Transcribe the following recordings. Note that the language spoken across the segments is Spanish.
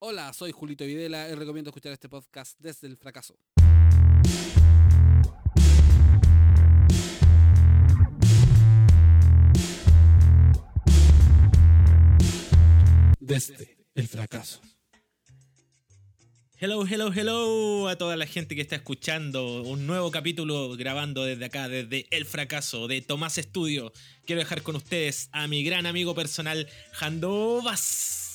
Hola, soy Julito Videla y recomiendo escuchar este podcast desde el fracaso. Desde el fracaso. Hello, hello, hello a toda la gente que está escuchando un nuevo capítulo grabando desde acá, desde El Fracaso de Tomás Estudio. Quiero dejar con ustedes a mi gran amigo personal, Jandovas.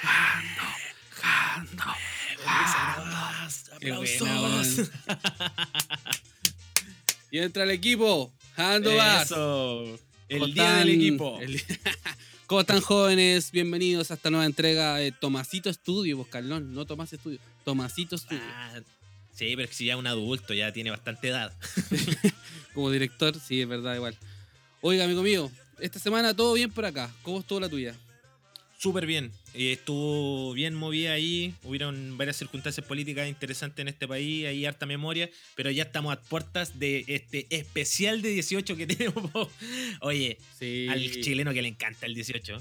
Jando, Jando, Qué Aplausos. Y entra el equipo. Jando. Eso. El ¿Cómo día del están? equipo. El- ¿Cómo están jóvenes? Bienvenidos a esta nueva entrega de Tomasito Estudio, vos Carlón, no Tomás Estudio, Tomasito Estudio. Ah, sí, pero es que si ya es un adulto, ya tiene bastante edad. Como director, sí, es verdad, igual. Oiga, amigo mío, esta semana todo bien por acá. ¿Cómo estuvo la tuya? Súper bien. Eh, estuvo bien movida ahí. Hubieron varias circunstancias políticas interesantes en este país. Hay harta memoria. Pero ya estamos a puertas de este especial de 18 que tenemos. Oye, Sí. al chileno que le encanta el 18.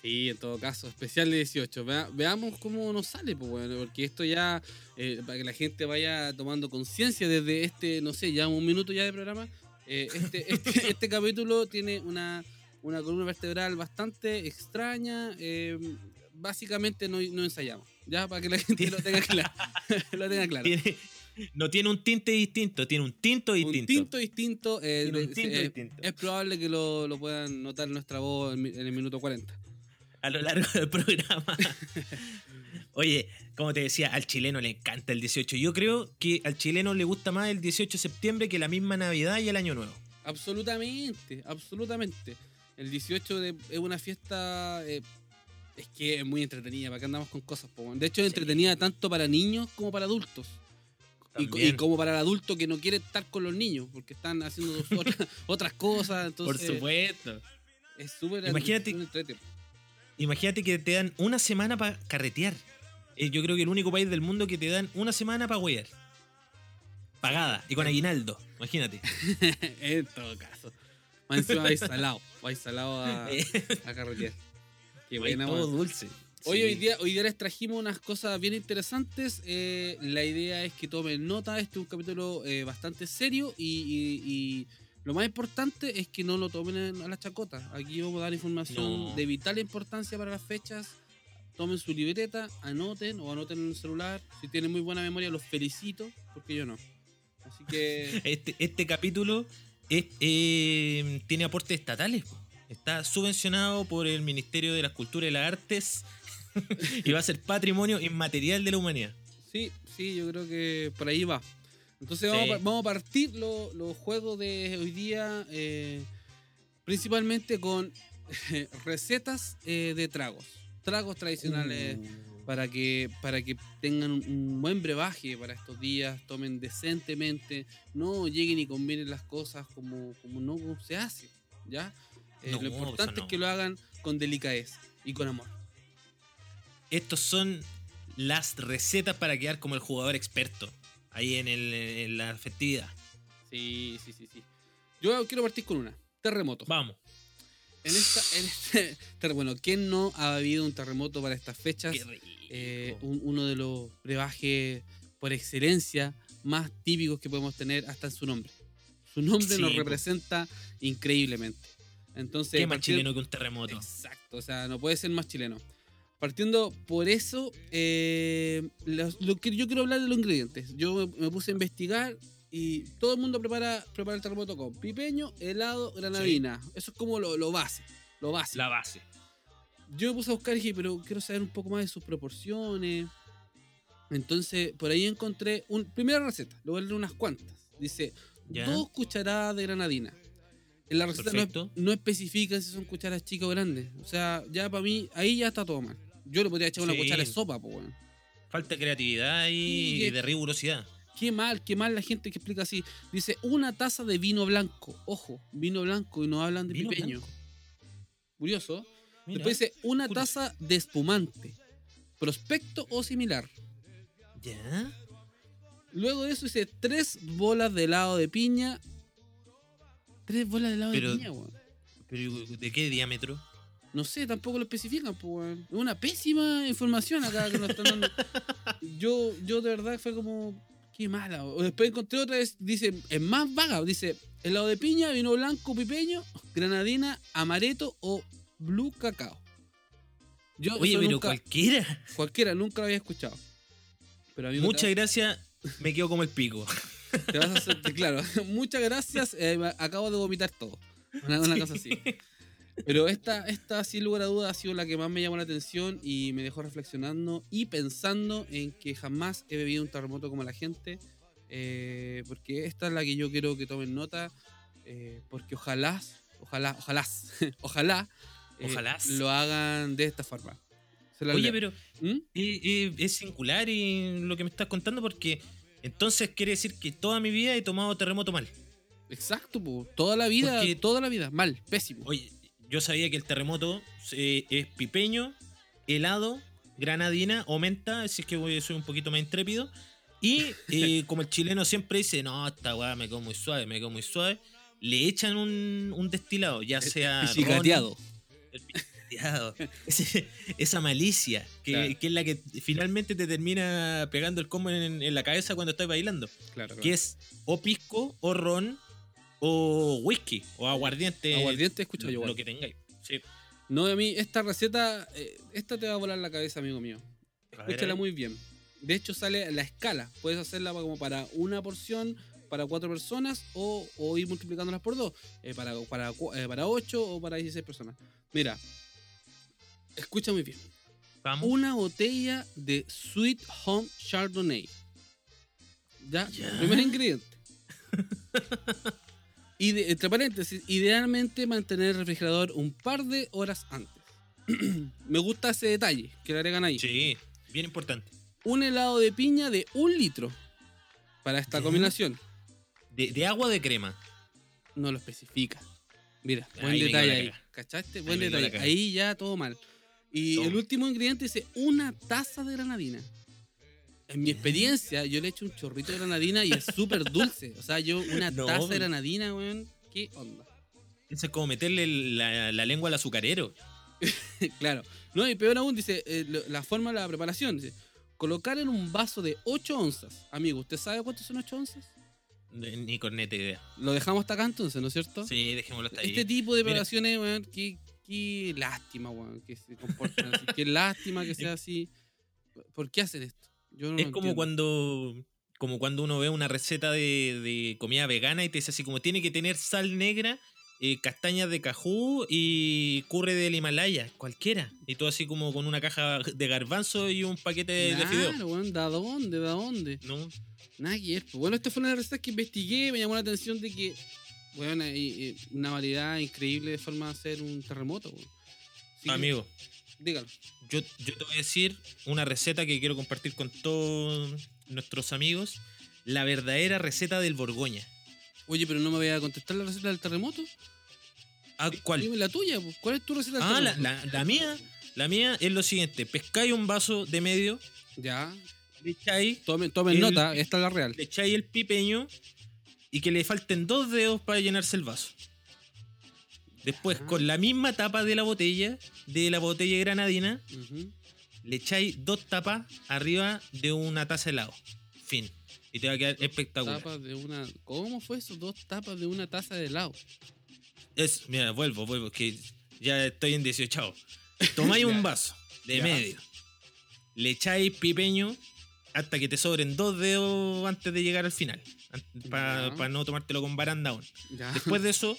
Sí, en todo caso, especial de 18. Vea- veamos cómo nos sale, pues bueno, porque esto ya, eh, para que la gente vaya tomando conciencia desde este, no sé, ya un minuto ya de programa, eh, este, este, este capítulo tiene una, una columna vertebral bastante extraña. eh, básicamente no, no ensayamos, ya, para que la gente lo tenga claro. lo tenga claro. No tiene un tinte distinto, tiene un tinto Un distinto. tinto distinto. eh, un tinto eh, distinto. Es probable que lo, lo puedan notar nuestra voz en el minuto 40. a lo largo del programa. Oye, como te decía, al chileno le encanta el 18. Yo creo que al chileno le gusta más el 18 de septiembre que la misma Navidad y el Año Nuevo. Absolutamente, absolutamente. El 18 de- es una fiesta. eh, es que es muy entretenida, para que andamos con cosas. po? De hecho, es Sí. entretenida tanto para niños como para adultos. Y, como para el adulto que no quiere estar con los niños, porque están haciendo otras, otras cosas. Por supuesto. es súper Imagínate-. Imagínate que te dan una semana para carretear. Eh, yo creo que el único país del mundo que te dan una semana para huear. Pagada y con aguinaldo. Imagínate. en todo caso. Más encima vais salado. Vais salado a, Eh, a carretear. Hay buena, todo weón. dulce. Hoy, Sí. hoy, día, hoy día les trajimos unas cosas bien interesantes. eh, la idea es que tomen nota. Este es un capítulo eh, bastante serio y, y- y lo más importante es que no lo tomen en- a la chacota. Aquí vamos a dar información No. de vital importancia para las fechas. Tomen su libreta, anoten o anoten en el celular. Si tienen muy buena memoria, los felicito, porque yo no. Así que Este, este capítulo es- eh, tiene aportes estatales. Está subvencionado por el Ministerio de las Culturas y las Artes y va a ser patrimonio inmaterial de la humanidad. Sí, sí, yo creo que por ahí va. Entonces Sí. vamos, a, vamos a partir lo- los juegos de hoy día eh, principalmente con recetas eh, de tragos. Tragos tradicionales Uh. Para, que, para que tengan un, buen brebaje para estos días, tomen decentemente, no lleguen y combinen las cosas como, como no se hace. ¿ya? Eh, No, lo importante no. es que lo hagan con delicadeza y con amor. Estos son las recetas para quedar como el jugador experto ahí en, el- en la festividad. Sí, sí, sí, sí. Yo quiero partir con una. Terremoto. Vamos. En esta, en este bueno, ¿quién no ha habido un terremoto para estas fechas? Qué rico. Eh, un- uno de los brebajes por excelencia más típicos que podemos tener hasta en su nombre. Su nombre Sí, nos po. representa increíblemente. Entonces, Qué más partiendo- chileno que un terremoto. Exacto, o sea, no puede ser más chileno. Partiendo por eso, eh, los- lo que yo quiero hablar de los ingredientes. Yo me, me puse a investigar y todo el mundo prepara, prepara el terremoto con pipeño, helado, granadina. Eso es como lo, lo base, lo básico. La base. Yo me puse a buscar y dije, pero quiero saber un poco más de sus proporciones. Entonces, por ahí encontré una primera receta. Le voy a leer unas cuantas. Dice, Ya. dos cucharadas de granadina. En la receta no, especifica si son cucharas chicas o grandes. O sea, ya para mí, ahí ya está todo mal. Yo le podría echar una cuchara de sopa, pues, weón. Falta de creatividad y, de rigurosidad. Qué mal, qué mal la gente que explica así. Dice, una taza de vino blanco. Ojo, vino blanco y no hablan de Vino pipeño. blanco. Curioso. Mira, Después dice, una curioso. taza de espumante. Prospecto o similar. ¿Ya? Luego de eso dice tres bolas de helado de piña. Tres bolas de helado Pero- de piña, weón. ¿Pero de qué diámetro? No sé, tampoco lo especifican, pues, weón. Es una pésima información acá que nos están dando. Yo, yo de verdad fue como, qué mala. O después encontré otra vez, dice, es más vaga, dice, helado de piña, vino blanco, pipeño, granadina, amareto o blue cacao. Yo Oye, pero nunca- cualquiera. cualquiera, nunca lo había escuchado. Pero Muchas gracias, me quedo como el pico. te, vas a hacer, claro, muchas gracias, eh, acabo de vomitar todo. Una, una cosa así. Pero esta, esta, sin lugar a dudas, ha sido la que más me llamó la atención y me dejó reflexionando y pensando en que jamás he bebido un terremoto como la gente. eh, porque esta es la que yo quiero que tomen nota. eh, porque ojalá, ojalá, ojalá, ojalá, Ojalá. lo hagan de esta forma. Oye, pero ¿Mm? es, singular y lo que me estás contando porque entonces quiere decir que toda mi vida he tomado terremoto mal. Exacto, po. toda la vida, Porque- toda la vida, mal, pésimo. Oye, yo sabía que el terremoto eh, es pipeño, helado, granadina o menta, si es que voy- soy un poquito más intrépido. Y eh, como el chileno siempre dice, no, esta weá me quedo muy suave, me quedo muy suave, le echan un, un destilado, ya sea. ron. El esa malicia, que, Claro. que es la que finalmente te termina pegando el combo en, en la cabeza cuando estás bailando. Claro, claro. Que es o pisco, o ron, o whisky, o aguardiente. Aguardiente escucho lo, yo. lo que tengáis. Sí. No, a mí, esta receta, eh, esta te va a volar la cabeza, amigo mío. Escúchala muy bien. De hecho, sale la escala. Puedes hacerla como para una porción, para cuatro personas, o, o ir multiplicándolas por dos. eh, para, para, eh, para ocho o para 16 personas. Mira, escucha muy bien. Vamos. Una botella de Sweet Home Chardonnay. ¿Ya? Ya. Primer ingrediente. Y de- entre paréntesis, idealmente mantener el refrigerador un par de horas antes. Me gusta ese detalle que le agregan ahí. Sí, bien importante. Un helado de piña de un litro para esta Ya. combinación. De, de agua o de crema. No lo especifica. Mira, buen detalle ahí. ¿Cachaste? Buen detalle. Ahí ya todo mal. Y el último ingrediente dice una taza de granadina. En mi experiencia, yo le echo un chorrito de granadina y es súper dulce. O sea, yo una No, taza de granadina, weón. ¿Qué onda? Eso es como meterle la, la lengua al azucarero. claro. No, y peor aún, dice, eh, la forma de la preparación. Dice, colocar en un vaso de 8 onzas. Amigo, ¿usted sabe cuántos son 8 onzas? Ni corneta idea. Lo dejamos hasta acá entonces, ¿no es cierto? Sí, dejémoslo hasta ahí. Este tipo de Mira. preparaciones, weón, qué, qué lástima, weón, que se comporten así. Qué lástima que sea así. ¿Por qué hacen esto? Yo no es como entiendo. cuando como cuando uno ve una receta de, de comida vegana y te dice así como tiene que tener sal negra, eh, castañas de cajú y curry del Himalaya, cualquiera. Y todo así como con una caja de garbanzo y un paquete de, de fideos. Claro, ¿de dónde? ¿De dónde? No, Nada que ver, pues. Bueno, esta fue una de las recetas que investigué. Me llamó la atención de que, bueno, hay eh, una variedad increíble de forma de hacer un terremoto, que, amigo, Dígalo. yo, yo te voy a decir una receta que quiero compartir con todos nuestros amigos. La verdadera receta del Borgoña. Oye, pero no me voy a contestar la receta del terremoto. Ah, ¿Cuál? Dime la tuya. ¿Cuál es tu receta del Ah, la, terremoto? la- la mía. La mía es lo siguiente: pescáis un vaso de medio, Ya. le echáis Tomen, tomen El- nota, esta es la real. le echáis el pipeño y que le falten dos dedos para llenarse el vaso. Después, Ah. con la misma tapa de la botella, de la botella granadina, le echáis dos tapas arriba de una taza de helado. Fin. Y te va a quedar espectacular. Tapas de una. ¿Cómo fue eso? Dos tapas de una taza de helado. Es, mira, vuelvo, vuelvo, que ya estoy en 18. Tomáis un vaso de medio, le echáis pipeño hasta que te sobren dos dedos antes de llegar al final. Para Ya. no tomártelo con baranda aún. Ya. Después de eso,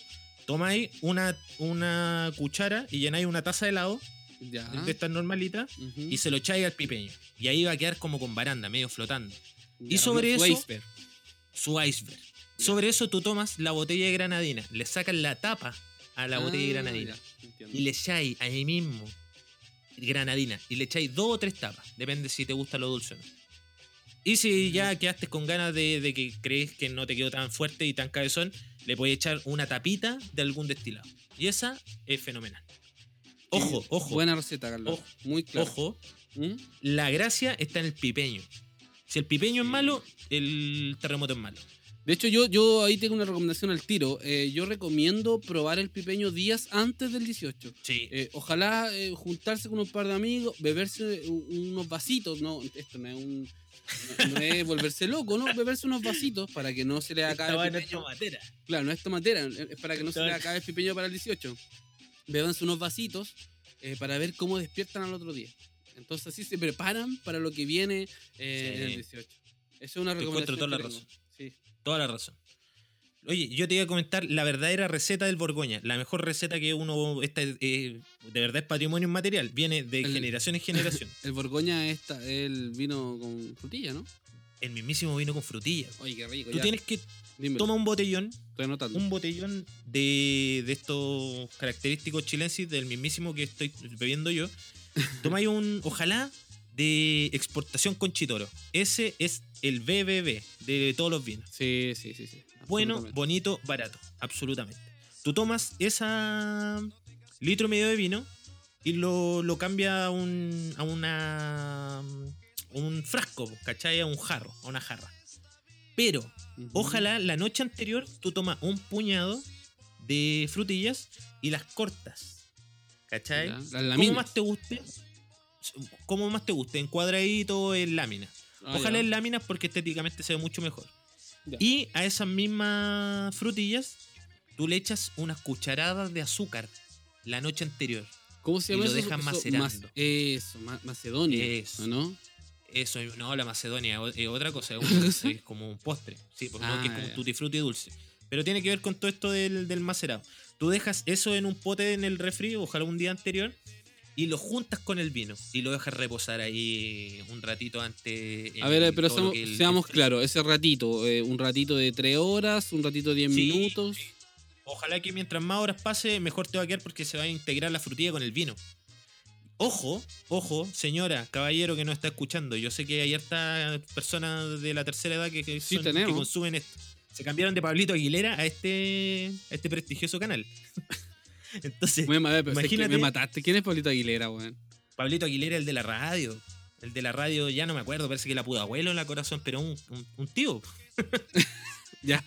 tomáis una, una cuchara y llenáis una taza de helado ya. de estas normalitas y se lo echáis al pipeño. Y ahí va a quedar como con baranda, medio flotando. Y sobre su eso- iceberg. Su iceberg. Sobre eso tú tomas la botella de granadina, le sacas la tapa a la botella de Ah, granadina ya, y le echáis ahí mismo granadina y le echáis dos o tres tapas, depende si te gusta lo dulce o no. Y si ya quedaste con ganas de, de que crees que no te quedó tan fuerte y tan cabezón, le puedes echar una tapita de algún destilado. Y esa es fenomenal. Ojo, ojo, Buena receta, Carlos. Ojo, Muy claro. ojo, ¿Mm? la gracia está en el pipeño. Si el pipeño es malo, el terremoto es malo. De hecho, yo, yo ahí tengo una recomendación al tiro. Eh, yo recomiendo probar el pipeño días antes del 18. Sí. Eh, ojalá eh, juntarse con un par de amigos, beberse unos vasitos, no, esto no es un no, no es volverse loco, ¿no? Beberse unos vasitos para que no se le acabe Estaba el pipeño. tomatera. Claro, no es tomatera, es para que no se le acabe el pipeño para el 18. Bébanse unos vasitos para ver cómo despiertan al otro día. Entonces así se preparan para lo que viene eh, Sí. en el 18. Esa es una Te recomendación. toda la razón. Sí. Toda la razón. Oye, yo te iba a comentar la verdadera receta del Borgoña. La mejor receta que uno. Esta, eh, de verdad es patrimonio inmaterial. Viene de El- generación en generación. El Borgoña esta, el vino con frutilla, ¿no? El mismísimo vino con frutilla. Oye, qué rico. Tú ya. tienes que. Dímelo, Toma un botellón. estoy anotando. Un botellón de, de estos característicos chilensis, del mismísimo que estoy bebiendo yo. Tomáis un. Ojalá de exportación con chitoro. Ese es el BBB de todos los vinos. Sí, sí, sí, sí. Bueno, bonito, barato, absolutamente. Tú tomas esa litro y medio de vino y lo, lo cambia a un, a una un frasco, ¿cachai? A un jarro, a una jarra. Pero, ojalá la noche anterior tú tomas un puñado de frutillas y las cortas. ¿Cachai? Como laminas. más te guste, como más te guste, en cuadradito, en lámina. Ah, Ojalá ya. en láminas porque estéticamente se ve mucho mejor. Ya. Y a esas mismas frutillas, tú le echas unas cucharadas de azúcar la noche anterior. ¿Cómo se y llama lo eso? dejas macerando. mas- eso, ma- Macedonia. Eso. ¿No? Eso, no, la Macedonia es otra cosa, es, como un postre. Sí, porque Ah, no, que es como ya. un tutti frutti dulce. Pero tiene que ver con todo esto del, del macerado. Tú dejas eso en un pote en el refri, ojalá un día anterior, y lo juntas con el vino y lo dejas reposar ahí un ratito antes. A ver, pero seamos, el- seamos el- claros, ese ratito, eh, un ratito de 3 horas, un ratito de 10 Sí, minutos. sí. Ojalá que mientras más horas pase, mejor te va a quedar porque se va a integrar la frutilla con el vino. Ojo, ojo, señora, caballero que no está escuchando. Yo sé que hay hartas personas de la tercera edad que, que Sí, consumen esto. Se cambiaron de Pablito Aguilera a este, a este prestigioso canal. Entonces, Me, sé imagínate- me mataste. ¿Quién es Pablito Aguilera, weón? Pablito Aguilera, el de la radio. El de la radio, ya no me acuerdo, parece que la pudo abuelo en la corazón, pero un, un, un tío. Ya,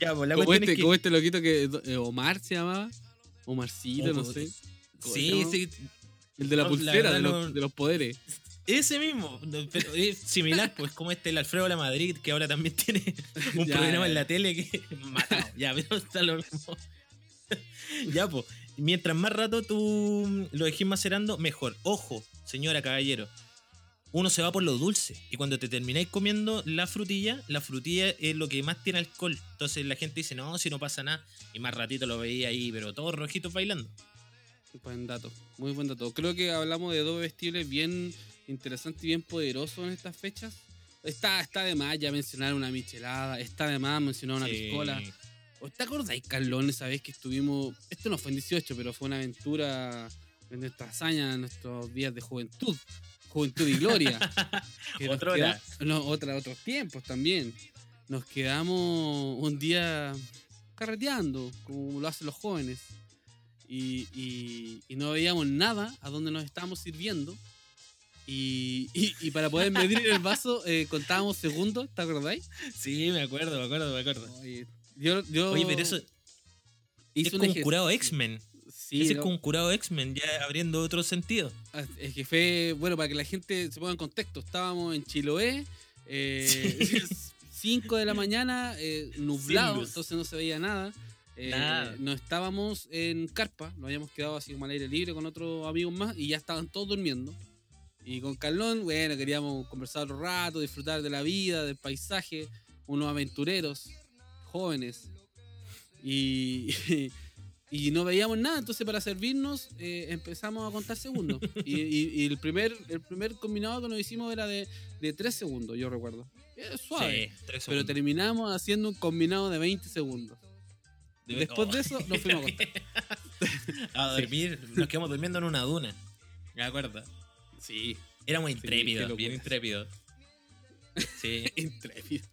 Ya, pues la como este, es que- como este loquito que eh, Omar se llamaba. Omarcito, no Oh, sé. ¿Cómo se Sí, sí, El de la no, pulsera, de, no- los, de los poderes. Ese mismo, pero es similar, pues como este el Alfredo La Madrid, que ahora también tiene un Ya, programa ya. en la tele que matado. Ya, pero está lo mismo. ya, pues, mientras más rato tú lo dejes macerando, mejor. Ojo, señora caballero. Uno se va por lo dulce. Y cuando te termináis comiendo la frutilla, la frutilla es lo que más tiene alcohol. Entonces la gente dice, no, si no pasa nada. Y más ratito lo veía ahí, pero todos rojitos bailando. Buen dato, muy buen dato. Creo que hablamos de dos vestibles bien interesantes y bien poderosos en estas fechas. Está, está de más ya mencionar una michelada, está de más mencionar una Sí. piscola. ¿O ¿Te acordáis, Carlón, esa vez que estuvimos? Esto no fue en 18, pero fue una aventura en nuestra hazaña, en nuestros días de juventud. Juventud y gloria. Otra hora. No, otra, otros tiempos también. Nos quedamos un día carreteando, como lo hacen los jóvenes. Y, y- y no veíamos nada a donde nos estábamos sirviendo. Y, y- y para poder medir el vaso, eh, contábamos segundos, ¿te acordáis? Sí, me acuerdo, me acuerdo, me acuerdo. Oye, yo, yo Oye, pero eso hice es un como un curado X-Men. Sí, Ese es como un curado X-Men, ya abriendo otro sentido. ah, es que fue, bueno, para que la gente se ponga en contexto, estábamos en Chiloé, 5 de la mañana, eh, nublado, entonces no se veía nada. Eh, Nada. No estábamos en carpa, nos habíamos quedado así como al aire libre con otros amigos más y ya estaban todos durmiendo. Y con Carlón, bueno, queríamos conversar otro rato, disfrutar de la vida, del paisaje, unos aventureros, jóvenes. Y, y no veíamos nada, entonces para servirnos eh, empezamos a contar segundos. Y, el, primer, el primer combinado que nos hicimos era de, de 3 segundos, yo recuerdo. Era suave. Sí, tres pero segundos. terminamos haciendo un combinado de 20 segundos. De- Después oh. de eso nos fuimos a acostar. a dormir. Nos quedamos durmiendo en una duna. ¿Me acuerdo? Sí, Éramos qué intrépidos, locura. bien intrépidos. Sí. intrépido.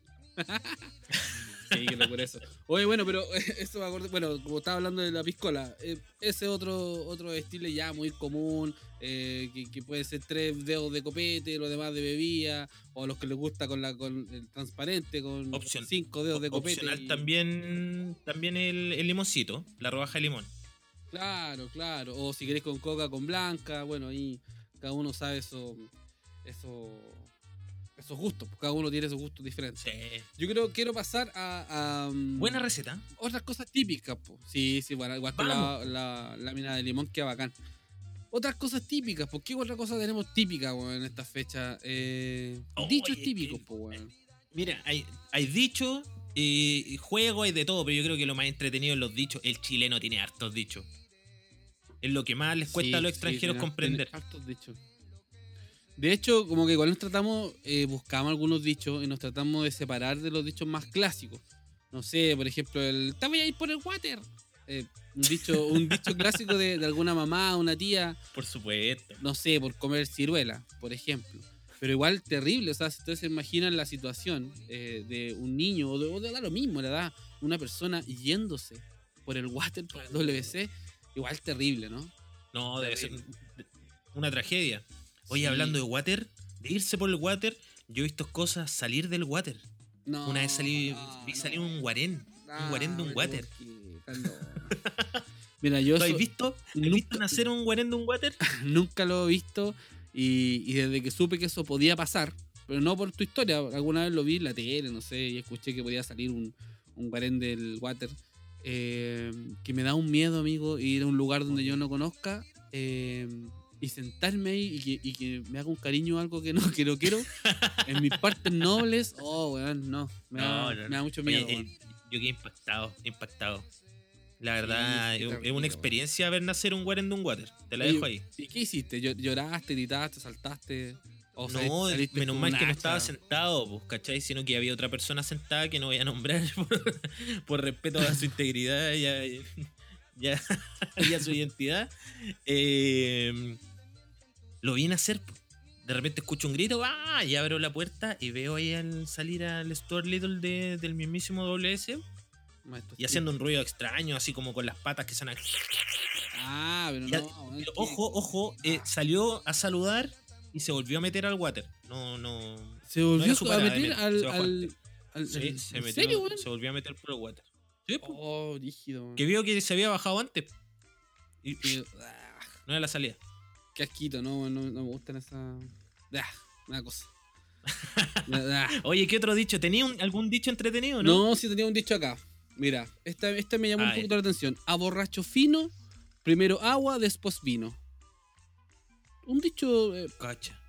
Sí, que por eso. Oye, bueno, pero eso me acordé, bueno, como estaba hablando de la piscola, eh, ese otro otro estilo ya muy común, eh, que, que puede ser tres dedos de copete, lo demás de bebida, o los que les gusta con la con el transparente, con cinco dedos de copete. Opcional y- también, también el, el limoncito, la rodaja de limón. Claro, claro. O si querés con coca, con blanca, bueno, ahí cada uno sabe eso, eso, esos gustos, pues, cada uno tiene esos gustos diferentes. Sí. Yo creo quiero pasar a, a, mm, Buena receta. otras cosas típicas, po. Sí, sí, bueno, igual con la, Vamos. la, la mina de limón que bacán. Otras cosas típicas, ¿por qué otra cosa tenemos típica, weón, en esta fecha? Eh, Oye, dichos típicos, po, weón. Mira, hay, hay dichos y juegos, hay de todo, pero yo creo que lo más entretenido es los dichos. El chileno tiene hartos dichos. Es lo que más les cuesta Sí, a los extranjeros comprender. hartos dichos. De hecho, como que igual nos tratamos, eh, buscamos algunos dichos y nos tratamos de separar de los dichos más clásicos. No sé, por ejemplo, el te voy a ir por el water. Eh, un dicho, un dicho clásico de, de alguna mamá, una tía, Por supuesto. no sé, por comer ciruela, por ejemplo. Pero igual terrible, o sea, si ustedes se imaginan la situación eh, de un niño, o de, o de lo mismo, la edad, una persona yéndose por el water, por el WC, igual terrible, ¿no? No, debe ser una tragedia. Oye, Sí. hablando de water, de irse por el water, yo he visto cosas salir del water. No, Una vez salí, no, vi no. salir un guarén. Un guarén de un water. Mira, yo ¿Lo has so- visto? ¿Has nunca- visto nacer un guarén de un water? nunca lo he visto y, y desde que supe que eso podía pasar, pero no por tu historia, alguna vez lo vi en la tele, no sé, y escuché que podía salir un, un guarén del water, eh, que me da un miedo, amigo, ir a un lugar donde yo no conozca eh, y sentarme ahí y que, y que me haga un cariño algo que no, que no quiero, en mis partes nobles, oh, weón, no, me, da, No, me da mucho Oye, miedo. weón. yo quedé impactado, impactado. La verdad, sí, es- una experiencia ver nacer un guarén de un water. Te la Oye, dejo ahí. ¿Y qué hiciste? ¿Llor- ¿Lloraste, gritaste, saltaste? ¿O No, saliste- menos mal que no estaba sentado, pues, ¿cachai? Sino que había otra persona sentada que no voy a nombrar por, por respeto a su integridad y a, y a su identidad. Eh, lo vi nacer. po. De repente escucho un grito, ¡ah! y abro la puerta y veo ahí al salir al Stuart Little de- del mismísimo WS Maestro y haciendo un ruido extraño, así como con las patas que suenan. Ah, pero no. ojo, ojo, eh, salió a saludar y se volvió a meter al water. No, no. Se volvió a meter al. al, al- Sí, al- se ¿En metió, serio, se volvió a meter por el water. Sí. Oh, rígido. Que vio que se había bajado antes. Y ah, no era la salida. Qué asquito, no, no, no me gustan esa. Ah, una cosa. Ah. Oye, ¿qué otro dicho? ¿Tenía un- algún dicho entretenido, no? No, sí tenía un dicho acá. Mira, esta, esta me llamó un poquito la atención. A borracho fino, primero agua, después vino. Un dicho eh, Cacha.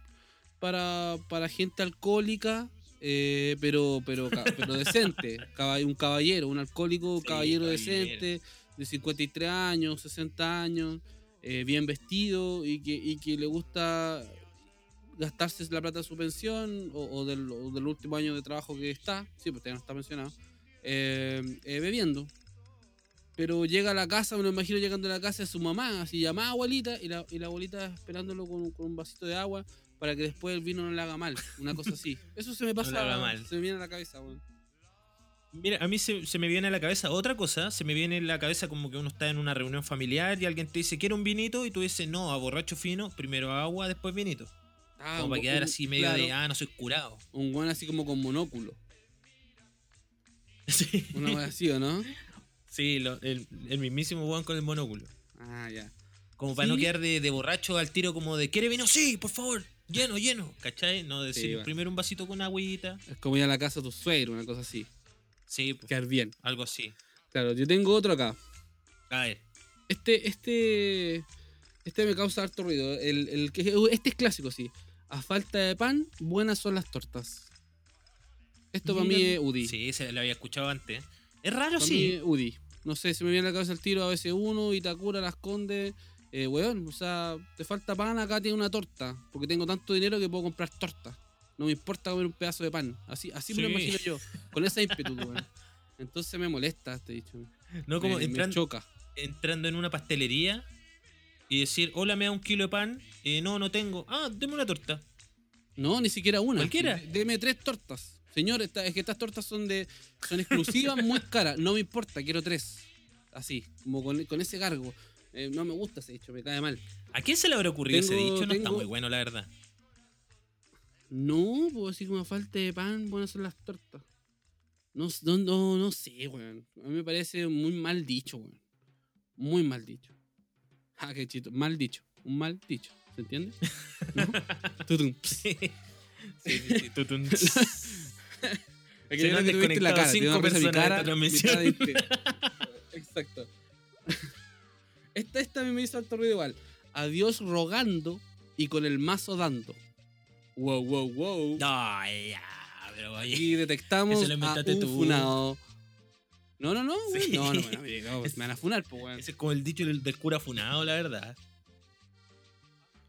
para, para gente alcohólica, eh, pero, pero, pero decente. Un caballero, un alcohólico, Sí, caballero caballero. decente, de 53 años, 60 años, eh, bien vestido y que, y que le gusta gastarse la plata de su pensión o, o del, o del último año de trabajo que está, sí, pues todavía no está pensionado, eh, eh, bebiendo. Pero llega a la casa, me lo imagino llegando a la casa de su mamá, así llamada abuelita, y la, y la abuelita esperándolo con, con un vasito de agua para que después el vino no le haga mal, una cosa así. Eso se me pasa, haga mal. se me viene a la cabeza, weón. Mira, a mí se, se me viene a la cabeza otra cosa. Se me viene en la cabeza como que uno está en una reunión familiar y alguien te dice, ¿quiere un vinito? Y tú dices, no, a borracho fino, primero agua, después vinito. Ah, Como para quedar así medio claro, de, ah, no soy curado. Un buen así como con monóculo. Sí, Una así, ¿o no? Sí, lo- el, el mismísimo Juan con el monóculo. Ah, ya. Como para Sí. no quedar de, de borracho al tiro como de, ¿quiere vino? Sí, por favor, lleno, lleno. ¿Cachai? No decir Sí, bueno. primero un vasito con agüita. Es como ir a la casa de tu suegro, una cosa así. Sí, pues, Quedar bien. algo así. Claro, yo tengo otro acá. A ver, Este, este, este me causa harto ruido. El, el que, este es clásico, sí. A falta de pan, buenas son las tortas. Esto para mí Mira, es UDI. Sí, se lo había escuchado antes. Es raro, Para sí. UDI. No sé, se me viene a la cabeza el tiro a veces uno, Itacura, Las Condes. Eh, weón, o sea, te falta pan, acá tiene una torta. Porque tengo tanto dinero que puedo comprar torta. No me importa comer un pedazo de pan. Así, así me lo imagino yo. Con esa ímpetu, weón. Entonces me molesta este dicho. No como me, me entran- choca. entrando en una pastelería y decir, hola, me da un kilo de pan. Eh, no, no tengo. Ah, deme una torta. No, ni siquiera una. ¿Cualquiera? Deme tres tortas. Señor, esta- es que estas tortas son de son exclusivas, muy caras. No me importa, quiero tres. Así, como con, con ese cargo. Eh, no me gusta ese hecho, me cae mal. ¿A quién se le habrá ocurrido ese dicho? No está muy bueno, la verdad. No, pues así como falta de pan, buenas son las tortas. No, no, no, no sé, weón. A mí me parece muy mal dicho, weón. Muy mal dicho. Ah, qué chito. Mal dicho. Un mal dicho. ¿Se entiende? ¿No? Tutum. Sí. Sí, sí, Se nos creo que tuviste la cara, cinco te mi cara, cara Exacto. Esta, esta a mí me hizo alto ruido igual. Adiós rogando y con el mazo dando. Wow, wow, wow. No, ya, pero oye. Aquí detectamos Eso lo a inventaste un tú. funado. No, no, no, güey. Sí. No, no, no, no, me van a funar, pues, weón. Ese es como el dicho del, del cura funado, la verdad.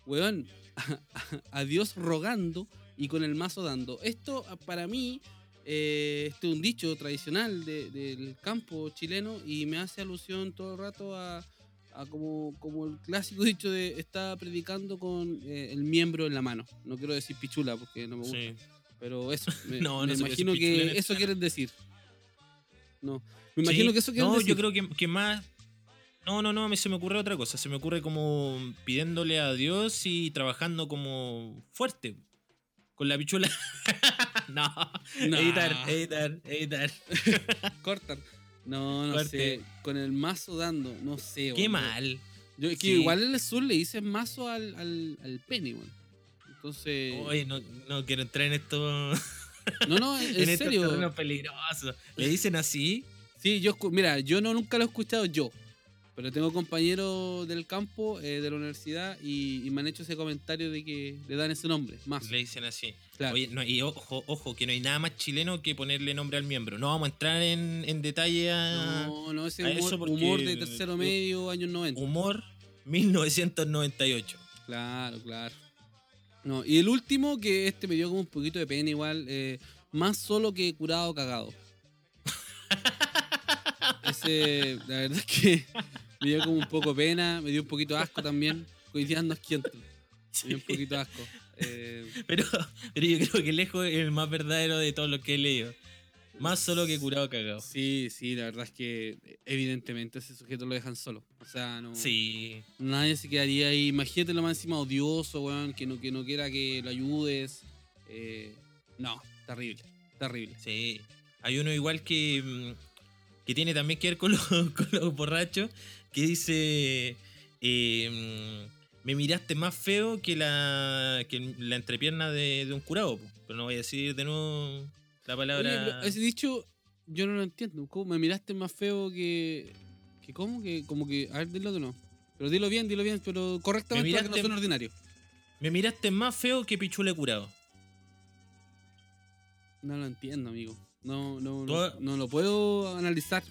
Weón, adiós rogando y con el mazo dando. Esto ah, para mí, eh, este es un dicho tradicional de- del campo chileno y me hace alusión todo el rato a, a como, como el clásico dicho de está predicando con eh, el miembro en la mano. No quiero decir pichula porque no me gusta, Sí. pero eso. Me, No, no me puede imagino que eso quieren decir. No, me imagino Sí. que eso quieren No, decir. yo creo que, que más. No, no, no, a mí se me ocurre otra cosa. Se me ocurre como pidiéndole a Dios y trabajando como fuerte. Con la pichula. no. No. Editar, editar, editar. Cortan. No, no Fuerte. sé. Con el mazo dando, no sé. Qué mal. Yo, es que Sí. igual en el sur le dicen mazo al, al, al pene, weón. Entonces. Oye, no, no quiero entrar en esto. no, no, en, en estos serio. terrenos peligrosos. Le dicen así. Sí, yo mira, yo no nunca lo he escuchado yo. Pero tengo compañeros del campo, eh, de la universidad, y, y me han hecho ese comentario de que le dan ese nombre, mazo. Le dicen así. Claro. Oye, no, y ojo, ojo, que no hay nada más chileno que ponerle nombre al miembro. No vamos a entrar en, en detalle a no, no, ese humor, eso porque- humor de tercero medio, años 90. humor 1998. Claro, claro. No, y el último, que este me dio como un poquito de pena igual, eh, más solo que curado cagado. Ese, la verdad es que me dio como un poco pena, me dio un poquito asco también. Ando asquiento. Me dio un poquito asco. Eh, Pero, pero yo creo que lejos es el más verdadero de todos los que he leído. Más solo que curado cagado. sí, sí, la verdad es que evidentemente ese sujeto lo dejan solo. O sea, no. Sí. Nadie se quedaría ahí. Imagínate lo más encima odioso, weón, que no, que no quiera que lo ayudes. Eh, no, terrible, terrible. Sí. Hay uno igual que, mm, que tiene también que ver con los, con los borrachos, que dice, eh, mm, me miraste más feo que la, que la entrepierna de, de un curado. po". Pero no voy a decir de nuevo la Oye, palabra... pero ese dicho yo no lo entiendo. ¿Cómo me miraste más feo que. que ¿Cómo? Que como que. A ver, dilo de no. Pero dilo bien, dilo bien, pero correctamente Me para que no miraste- suene ordinario. Me miraste más feo que pichule curado. No lo entiendo, amigo. No, no, no, no lo puedo analizar.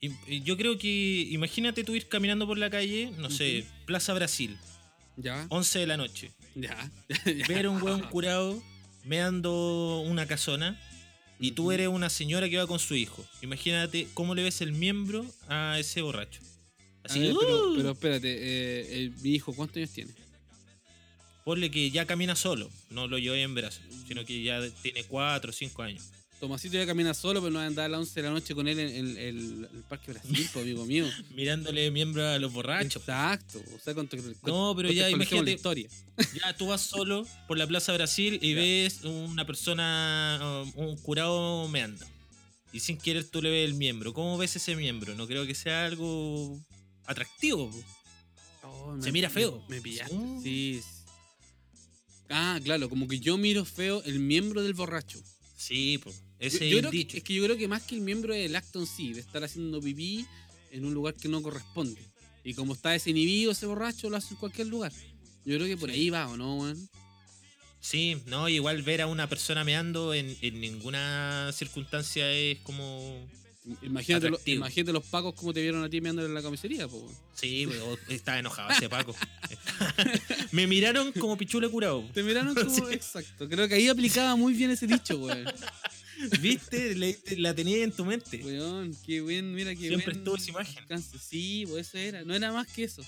Y yo creo que, imagínate tú ir caminando por la calle, no sé. Plaza Brasil, Ya, 11 de la noche. ya. ver a un hueón curado meando una casona y tú Ujú. eres una señora que va con su hijo. Imagínate cómo le ves el miembro a ese borracho. Así, ver, pero, "Uh", pero espérate, eh, eh, mi hijo, ¿cuántos años tiene? ponle que ya camina solo, no lo llevé en brazos, sino que ya tiene 4 o 5 años. Tomasito ya camina solo, pero no va a las 11 de la noche con él en, el- Parque Brasil, po, amigo mío. Mirándole miembro a los borrachos. Exacto. O sea, contra, No, pero ya contextualicemos la imagínate- historia. Ya tú vas solo por la Plaza Brasil y Ya. ves una persona, um, un curado meando. Y sin querer tú le ves el miembro. ¿Cómo ves ese miembro? No creo que sea algo atractivo. Oh, Se mira feo. Me, me pillaste. Oh. Sí. Ah, claro, como que yo miro feo el miembro del borracho. Sí, pues. Ese yo es creo el que- dicho. es que yo creo que más que el miembro es el acto en sí, de estar haciendo pipí en un lugar que no corresponde. Y como está desinhibido ese borracho, lo hace en cualquier lugar. Yo creo que por Sí. ahí va, ¿o no, weón? Sí, no, igual ver a una persona meando en, en ninguna circunstancia es como. Imagínate, lo- imagínate los pacos como te vieron a ti meando en la comisaría, po. Sí, pero estaba enojado ese Paco. Me miraron como pichule curado. Te miraron como. Sí. Exacto. Creo que ahí aplicaba muy bien ese dicho, weón. ¿Viste? Le- la tenía en tu mente. Weón, qué bien, mira qué Siempre buen estuvo esa imagen. alcance. Sí, pues eso era. No era más que eso.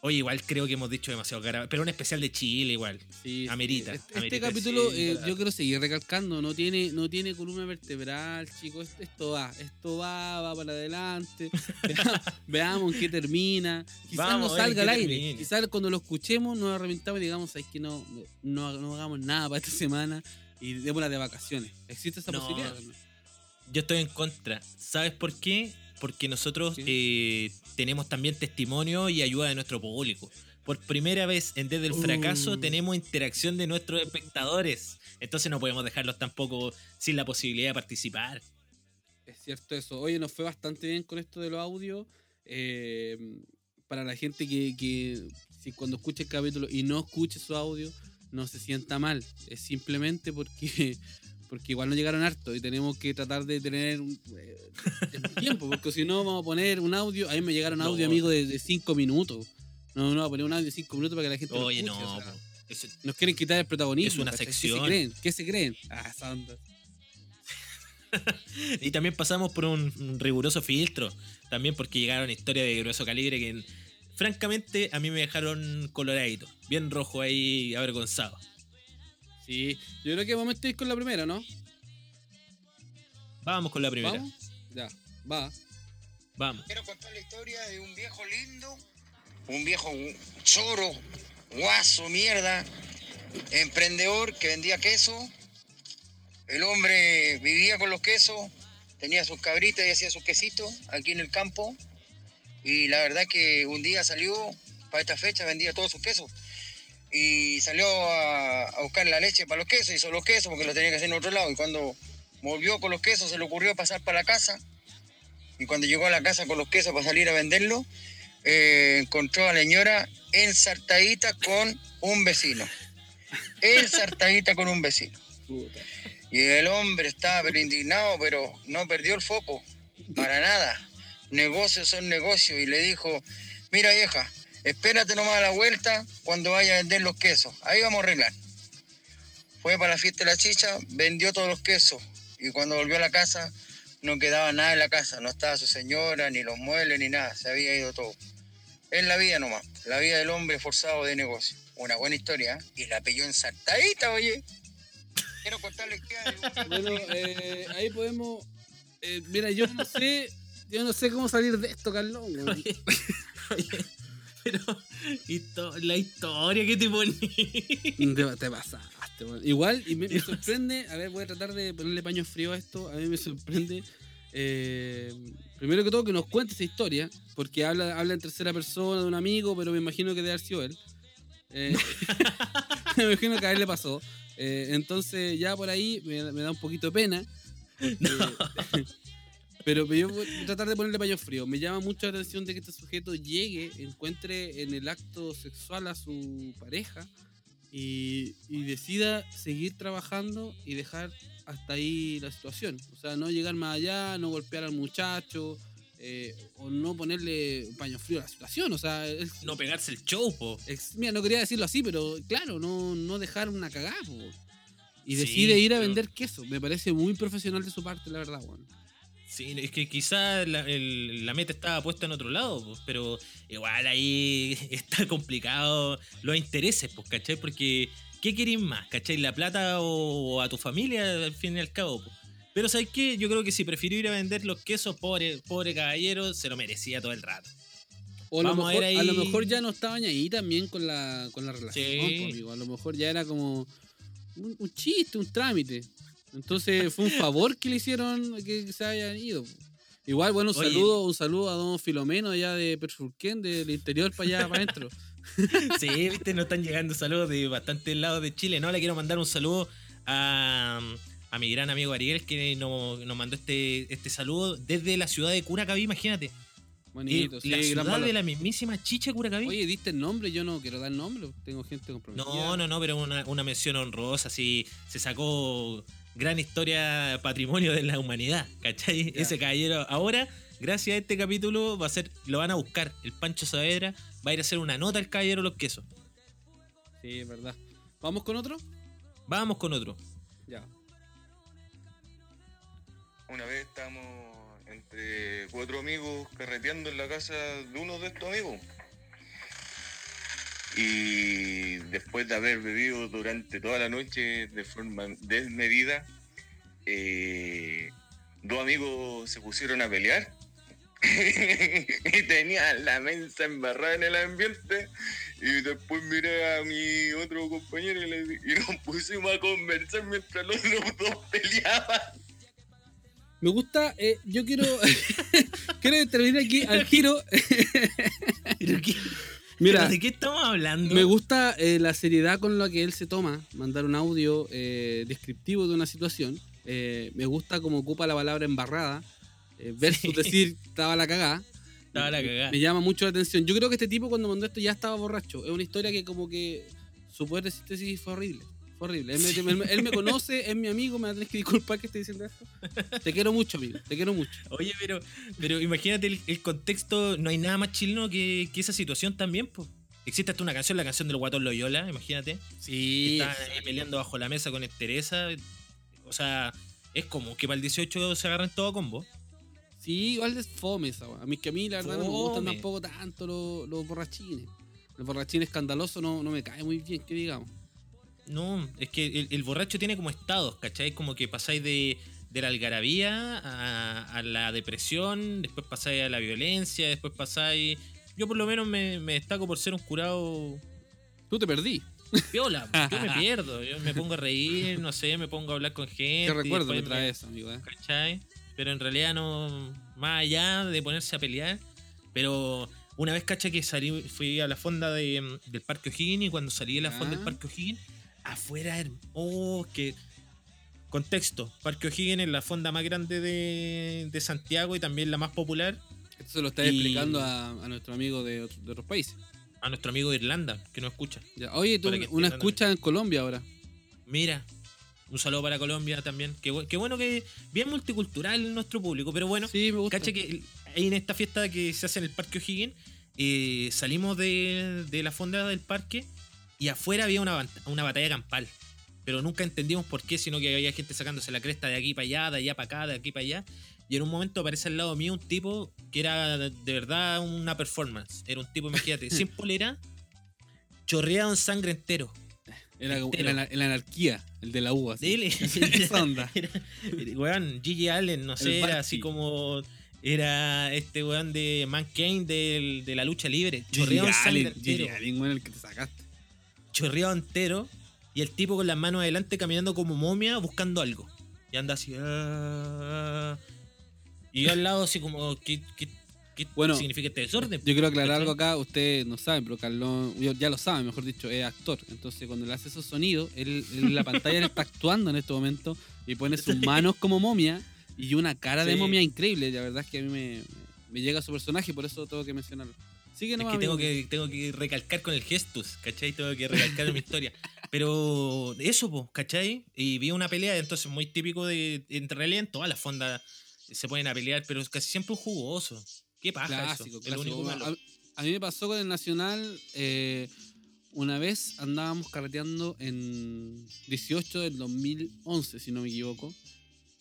Oye, igual creo que hemos dicho demasiado cara, pero un especial de Chile igual. Sí. Amerita, Este, este amerita, capítulo, sí, eh, yo quiero seguir recalcando, no tiene, no tiene columna vertebral, chicos. Esto, va, esto va, va para adelante. Vea- veamos en qué termina. Quizás Vamos no salga al aire. termine. Quizás cuando lo escuchemos nos arrepentamos y digamos, es que no, no, no hagamos nada para esta semana y démosla de vacaciones. ¿Existe esa No. posibilidad? Yo estoy en contra. ¿Sabes por qué? Porque nosotros eh, tenemos también testimonio y ayuda de nuestro público. Por primera vez en Desde el Fracaso Uh. tenemos interacción de nuestros espectadores. Entonces no podemos dejarlos tampoco sin la posibilidad de participar. Es cierto eso. Oye, nos fue bastante bien con esto de los audios. Eh, para la gente que, que si cuando escuche el capítulo y no escuche su audio, no se sienta mal. Es simplemente porque, porque igual no llegaron harto y tenemos que tratar de tener un, eh, el tiempo, porque si no vamos a poner un audio. A mí me llegaron No. audio, amigo, de, cinco minutos. No, no, vamos a poner un audio de cinco minutos para que la gente lo Oye, escuche, no. o sea, nos quieren quitar el protagonismo. Es una ¿cachai? ¿Qué sección. se creen? ¿Qué se creen? Ah, esa onda. Y también pasamos por un, un riguroso filtro. También porque llegaron historias de grueso calibre que, francamente, a mí me dejaron coloradito. Bien rojo ahí, avergonzado. Sí, yo creo que vamos a ir con la primera, ¿no? Vamos con la primera. ¿Vamos? Ya, va. Vamos. Quiero contar la historia de un viejo lindo, un viejo choro, guaso, mierda, emprendedor que vendía queso. El hombre vivía con los quesos, tenía sus cabritas y hacía sus quesitos aquí en el campo. Y la verdad que un día salió, para esta fecha vendía todos sus quesos. Y salió a, a buscar la leche para los quesos, hizo los quesos porque lo tenía que hacer en otro lado. Y cuando volvió con los quesos se le ocurrió pasar para la casa y cuando llegó a la casa con los quesos para salir a venderlo, eh, encontró a la señora ensartadita con un vecino. Ensartadita con un vecino. Y el hombre estaba pero indignado, pero no perdió el foco, para nada. Negocios son negocios. Y le dijo, mira vieja, espérate nomás a la vuelta cuando vaya a vender los quesos. Ahí vamos a arreglar. Fue para la fiesta de la chicha, vendió todos los quesos. Y cuando volvió a la casa, no quedaba nada en la casa. No estaba su señora, ni los muebles, ni nada. Se había ido todo. Es la vida nomás. La vida del hombre forzado de negocio. Una buena historia. ¿eh? Y la pilló ensartadita, oye. Quiero contarle que Bueno, eh, ahí podemos. eh, mira, yo sé. Yo no sé cómo salir de esto, Carlón. Oye, oye, pero histo- la historia que te poní. Te, te pasaste, weón. Igual, y me, me sorprende. A ver, voy a tratar de ponerle paño frío a esto. A mí me sorprende. eh, primero que todo, que nos cuente esa historia. Porque habla, habla en tercera persona de un amigo, pero me imagino que debe haber sido él. Eh, me imagino que a él le pasó. Eh, entonces, ya por ahí me, me da un poquito de pena. porque- pero yo voy a tratar de ponerle paño frío. Me llama mucho la atención de que este sujeto llegue, encuentre en el acto sexual a su pareja y, y decida seguir trabajando y dejar hasta ahí la situación. O sea, no llegar más allá, no golpear al muchacho eh, o no ponerle paño frío a la situación. O sea, es- No pegarse el show, po. mira, no quería decirlo así, pero claro, no, no dejar una cagada. po. Y Sí, decide ir a pero- vender queso. Me parece muy profesional de su parte, la verdad, weón. Sí, es que quizás la, la meta estaba puesta en otro lado, pues, pero igual ahí está complicado los intereses, pues, ¿cachai? Porque, ¿qué queréis más? ¿cachai? ¿La plata o, a tu familia, al fin y al cabo? pues? Pero, ¿sabes qué? Yo creo que si prefirió ir a vender los quesos, pobre, pobre caballero, se lo merecía todo el rato. O a lo, a mejor, ver a lo ahí- mejor ya no estaban ahí también con la, con la relación, Sí. po, amigo. A lo mejor ya era como un, un chiste, un trámite. Entonces fue un favor que le hicieron que se hayan ido. Igual, bueno, un Oye. saludo, un saludo a don Filomeno allá de Perfurquén, del interior para allá, para adentro. Sí, viste, nos están llegando saludos de bastantes lados de Chile. No, le quiero mandar un saludo a, a mi gran amigo Ariel, que nos, nos mandó este, este saludo desde la ciudad de Curacaví, imagínate. Bonito, sí, la ciudad de la mismísima chicha Curacaví. Oye, diste el nombre, yo no quiero dar nombre, tengo gente comprometida. no, no, no, pero una, una mención honrosa, sí, se sacó gran historia patrimonio de la humanidad, ¿cachai? Ya. Ese caballero ahora, gracias a este capítulo, va a ser, lo van a buscar. El Pancho Saavedra va a ir a hacer una nota al caballero los quesos. Sí, es verdad. ¿Vamos con otro? Vamos con otro. Ya. Una vez estábamos entre cuatro amigos carreteando en la casa de uno de estos amigos. Y después de haber bebido durante toda la noche de forma desmedida, eh, dos amigos se pusieron a pelear y tenían la mensa embarrada en el ambiente y después miré a mi otro compañero y, le y nos pusimos a conversar mientras los dos peleaban. Me gusta, eh, yo quiero quiero intervenir aquí al giro. ¿Pero qué- Mira, ¿De qué estamos hablando? me gusta eh, la seriedad con la que él se toma, mandar un audio eh, descriptivo de una situación. Eh, me gusta cómo ocupa la palabra embarrada, versus Sí. decir estaba la cagada. Estaba la cagada. Me llama mucho la atención. Yo creo que este tipo cuando mandó esto ya estaba borracho. Es una historia que como que su poder de síntesis fue horrible. Horrible. Él me, él me- él me conoce, es mi amigo, me tener que disculpar que esté diciendo esto. Te quiero mucho, amigo. Te quiero mucho. Oye, pero, pero imagínate el, el contexto, no hay nada más chileno que, que esa situación también, pues. Existe hasta una canción, la canción del Guatón Loyola, imagínate. Sí. Estaban ahí peleando bajo la mesa con Teresa. O sea, es como que para el 18 se agarran todo combo. Sí, igual es fome esa. A mí que a mí la verdad no me gustan tampoco tanto los, los borrachines. Los borrachines escandalosos no, no me cae muy bien, que digamos. No, es que el, el borracho tiene como estados, ¿cachai? Como que pasáis de, de la algarabía a, a la depresión, después pasáis a la violencia, después pasáis... Yo por lo menos me, me destaco por ser un curado Tú te perdí. piola. Yo me pierdo, yo me pongo a reír, no sé, me pongo a hablar con gente. Qué recuerdo me trae eso, amigo. eh. ¿cachai? Pero en realidad no, más allá de ponerse a pelear, pero una vez, ¿cachai? Que salí, fui a la fonda de, del Parque O'Higgins y cuando salí de la fonda Ya. del Parque O'Higgins, afuera, oh, que... Contexto, Parque O'Higgins es la fonda más grande de, de Santiago y también la más popular Esto se lo está Y- explicando a, a nuestro amigo de, otro- de otros países. a nuestro amigo de Irlanda, que no escucha. Ya. Oye, tú una escucha en Colombia ahora. Mira, un saludo para Colombia también. Qué, qué bueno que bien multicultural nuestro público, pero bueno, sí, me gusta. Cacha que en esta fiesta que se hace en el Parque O'Higgins, eh, salimos de, de la fonda del parque y afuera había una, una batalla campal. Pero nunca entendimos por qué, sino que había gente sacándose la cresta de aquí para allá, de allá para acá, de aquí para allá. Y en un momento aparece al lado mío un tipo que era de de verdad una performance. Era un tipo, imagínate, sin polera, chorreado en sangre entero. Era el, ana- el anarquía, el de la U. así. De él, Esa onda. Era, weón, Gigi Allen, no sé, El era así como. Era este weón de Man Kane del- de la lucha libre. Gigi Chorreado en sangre Allen, Gigi. Allen, bueno, el que te sacaste. Chorreado entero. Y el tipo con las manos adelante caminando como momia buscando algo. Y anda así. ah, y yo al lado así como. ¿Qué, qué, qué Bueno, significa este desorden? Yo quiero aclarar algo acá, ustedes no saben, pero Carlón, ya lo saben, mejor dicho, es actor. Entonces, cuando él hace esos sonidos, él, en la pantalla él está actuando en este momento y pone sus manos como momia y una cara de momia increíble. La verdad es que a mí me, me llega su personaje y por eso tengo que mencionarlo. Sigue Es nomás, que tengo, que tengo que recalcar con el gestus, ¿cachai? Tengo que recalcar en mi historia. Pero eso, po, ¿cachai? Y vi una pelea, entonces muy típico de. En realidad en todas las fondas se ponen a pelear, pero es casi siempre un jugoso. ¿Qué pasa? Clásico, eso? Es clásico. lo único malo. A, a mí me pasó con el Nacional. eh, una vez andábamos carreteando en 18 del 2011, si no me equivoco.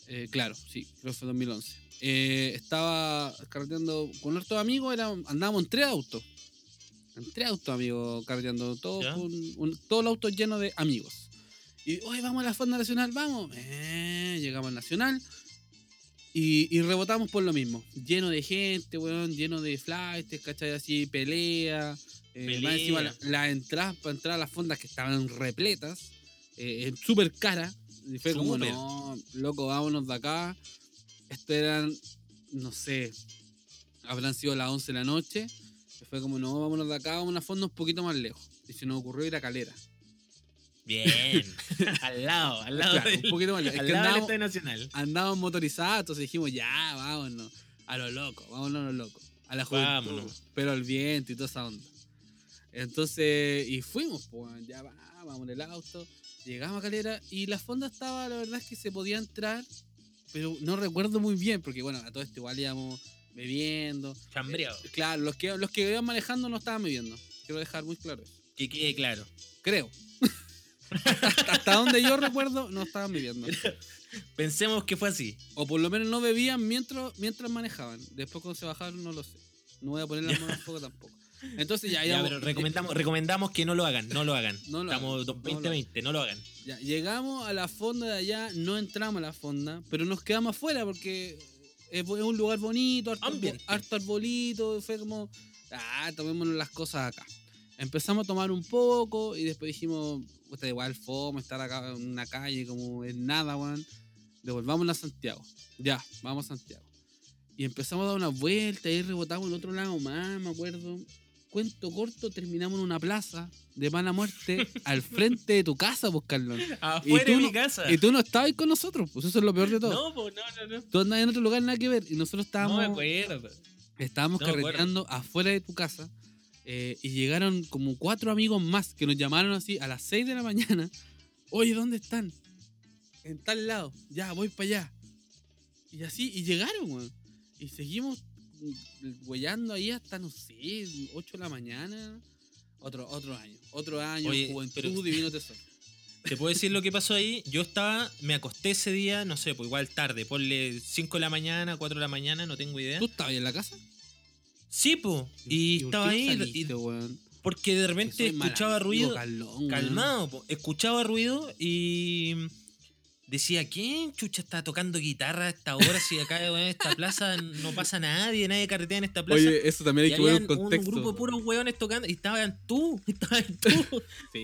Eh, claro, sí, creo que fue 2011. Eh, estaba carreteando con amigos, era, andábamos en tres autos. En tres autos, amigos, carreteando. Todos, todos los autos llenos de amigos. Y, oye, vamos a la Fonda Nacional, vamos. Eh, llegamos al Nacional. Y, y rebotamos por lo mismo. Lleno de gente, weón, lleno de flights, ¿cachai? Así, pelea. Eh, Pelea. más encima la- las entradas para entrar a las fondas que estaban repletas. Eh, eh, súper cara. Y fue como, Súper. no, loco, vámonos de acá. Esto eran, no sé, habrán sido las 11 de la noche. Y fue como, no, vámonos de acá, vamos a una fonda un poquito más lejos. Y se nos ocurrió ir a Calera. Bien. al lado, al lado. Claro, del- un poquito más lejos. Es al que lado del Estadio Nacional. andábamos motorizados, entonces dijimos, ya, vámonos, a lo loco, vámonos a lo loco, a la juventud, Vámonos. pero al viento y toda esa onda. Entonces, y fuimos, pues, ya va, vamos en el auto, llegamos a Calera y la fonda estaba, la verdad es que se podía entrar, pero no recuerdo muy bien, porque bueno, a todo esto igual íbamos bebiendo. Chambreado. Eh, claro, los que, los que iban manejando no estaban bebiendo, quiero dejar muy claro eso, Que quede claro. creo. hasta, hasta donde yo recuerdo, no estaban bebiendo. Pensemos que fue así. O por lo menos no bebían mientras, mientras manejaban. Después cuando se bajaron no lo sé. No voy a poner las manos fuego tampoco. Entonces ya, Ya, ya, pero recomendamos, recomendamos que no lo hagan, no lo hagan. No lo Estamos hagan, no lo 2020, no lo hagan. ya, llegamos a la fonda de allá, no entramos a la fonda, pero nos quedamos afuera porque es, es un lugar bonito, harto, Ambiente. harto arbolito, fue como, ah, tomémonos las cosas acá. Empezamos a tomar un poco y después dijimos, puta, igual fome estar acá en una calle como en nada, weón. Devolvámonos a Santiago. Ya, vamos a Santiago. Y empezamos a dar una vuelta y rebotamos en otro lado más, me acuerdo. Cuento corto, terminamos en una plaza de mala muerte al frente de tu casa, pues. Afuera de mi no- casa. Y tú no estabas ahí con nosotros, pues eso es lo peor de todo. No, pues no, no, no. Tú andabas en otro lugar, nada que ver. Y nosotros No estábamos, me acuerdo. estábamos no carreteando afuera de tu casa. eh, y llegaron como cuatro amigos más que nos llamaron así a las 6 de la mañana. Oye, ¿dónde están? En tal lado. Ya, voy para allá. Y así, y llegaron, weón. Y seguimos huellando ahí hasta, no sé, 8 de la mañana. Otro, otro año. Otro año, Oye, juventud, pero- divino tesoro. Te puedo decir lo que pasó ahí. Yo estaba, me acosté ese día, no sé, pues igual tarde, ponle 5 de la mañana, 4 de la mañana, no tengo idea. ¿Tú estabas ahí en la casa? Sí, pues. Y estaba ahí, saliste, y- weón? porque de repente escuchaba ruido. Carlón, weón. Calmado, po. escuchaba ruido y decía, ¿quién chucha está tocando guitarra a esta hora? Si acá en esta plaza no pasa nadie, nadie carretea en esta plaza. Oye, eso también hay y que poner un un contexto. grupo de puros hueones tocando y estaban tú, estaban tú, Sí,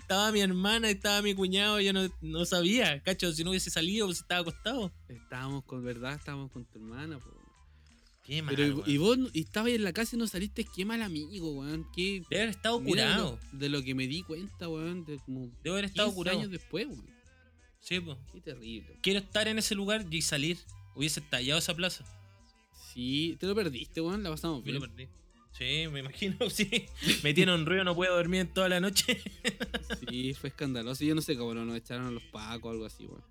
estaba mi hermana, estaba mi cuñado, yo no, no sabía, cacho, si no hubiese salido, pues estaba acostado. estábamos con verdad, estábamos con tu hermana, po. Qué mal, Pero y- weón. y vos y estabas en la casa y no saliste, qué mal amigo, weón. Qué Debe haber estado mira de lo- curado. De lo, que me di cuenta, weón, de como Debe haber estado 15 curado. años después, weón. Sí, po. Qué terrible. Quiero estar en ese lugar y salir. Hubiese estallado esa plaza. Sí, te lo perdiste, weón, la pasamos Yo lo bien. perdí. Sí, me imagino, sí. Metieron ruido, no puedo dormir en toda la noche. Sí, fue escandaloso. Yo no sé cómo nos echaron a los pacos o algo así, weón.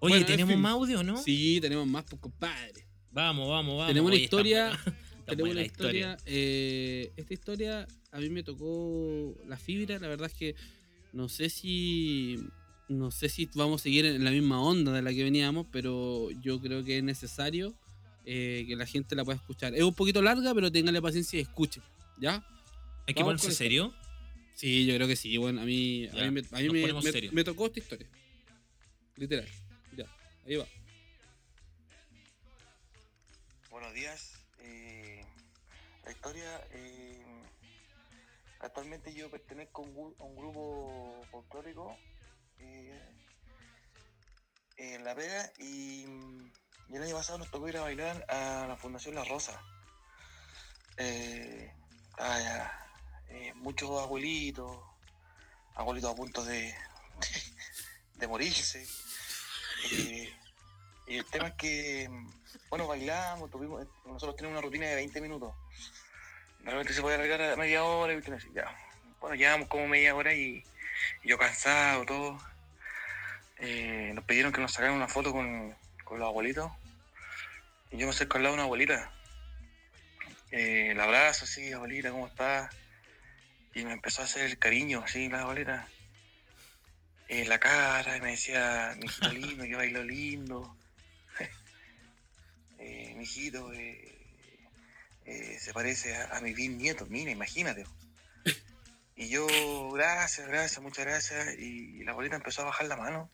Oye, Bueno, ¿tenemos más audio, no? Sí, tenemos más, pues, compadre. Vamos, vamos, vamos. Tenemos una Oye, está historia. buena. Está Tenemos una historia. eh, esta historia a mí me tocó la fibra. La verdad es que no sé si. No sé si vamos a seguir en la misma onda de la que veníamos, pero yo creo que es necesario eh, que la gente la pueda escuchar. Es un poquito larga, pero ténganle paciencia y escuchen. ¿Ya? Hay que ponerse serio. Sí, yo creo que sí. Bueno, a mí, a mí, me, a mí me- ponemos me- me tocó esta historia. Literal. Ya, ahí va. Buenos días. eh, la historia. eh, actualmente yo pertenezco a un, a un grupo folclórico eh, en La Vega y, el año pasado nos tocó ir a bailar a la Fundación La Rosa. Eh, eh, muchos abuelitos, abuelitos a punto de, morirse. Eh, y el tema es que, bueno, bailamos, tuvimos, nosotros tenemos una rutina de 20 minutos. Realmente se puede alargar a media hora y ya. Bueno, llevamos como media hora y yo cansado, todo. Eh, nos pidieron que nos sacaran una foto con, con los abuelitos. Y yo me acerco al lado de una abuelita. Eh, la abrazo así, abuelita, ¿cómo estás? Y me empezó a hacer el cariño, así, la abuelita. En la cara, y me decía, mijito lindo, que bailo lindo. eh, mijito, eh, eh, se parece a, a mi bisnieto, mira, imagínate. Y yo, gracias, gracias, muchas gracias. Y, la abuelita empezó a bajar la mano.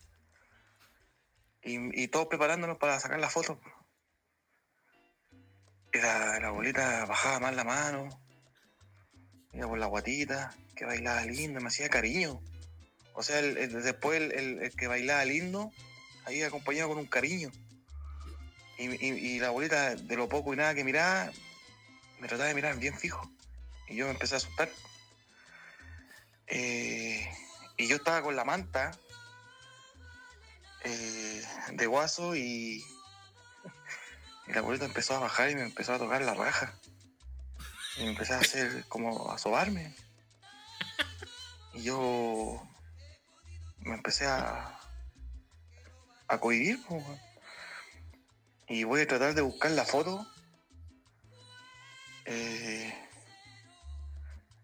Y, y todos preparándonos para sacar la foto. Y la, abuelita bajaba más la mano. Iba por la guatita, que bailaba lindo, me hacía cariño. O sea, después el, que bailaba lindo, ahí acompañado con un cariño. Y la abuelita, de lo poco y nada que miraba, me trataba de mirar bien fijo. Y yo me empecé a asustar. Eh, y yo estaba con la manta eh, de guaso y, y la abuelita empezó a bajar y me empezó a tocar la raja. Y me empecé a hacer como a sobarme. Y yo me empecé a, a cohibir. Y voy a tratar de buscar la foto. Eh,